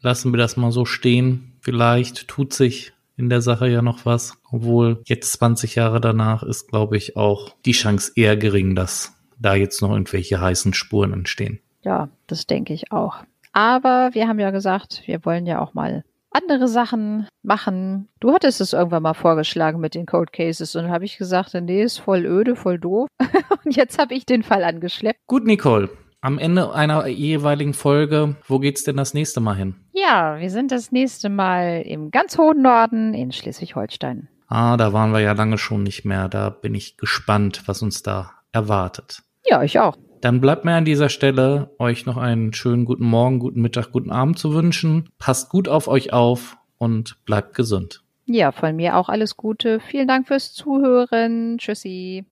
Lassen wir das mal so stehen. Vielleicht tut sich in der Sache ja noch was. Obwohl jetzt 20 Jahre danach ist, glaube ich, auch die Chance eher gering, dass da jetzt noch irgendwelche heißen Spuren entstehen. Ja, das denke ich auch. Aber wir haben ja gesagt, wir wollen ja auch mal andere Sachen machen. Du hattest es irgendwann mal vorgeschlagen mit den Cold Cases und habe ich gesagt, nee, ist voll öde, voll doof. und jetzt habe ich den Fall angeschleppt. Gut, Nicole. Am Ende einer jeweiligen Folge, wo geht's denn das nächste Mal hin? Ja, wir sind das nächste Mal im ganz hohen Norden in Schleswig-Holstein. Ah, da waren wir ja lange schon nicht mehr. Da bin ich gespannt, was uns da erwartet. Ja, ich auch. Dann bleibt mir an dieser Stelle, euch noch einen schönen guten Morgen, guten Mittag, guten Abend zu wünschen. Passt gut auf euch auf und bleibt gesund. Ja, von mir auch alles Gute. Vielen Dank fürs Zuhören. Tschüssi.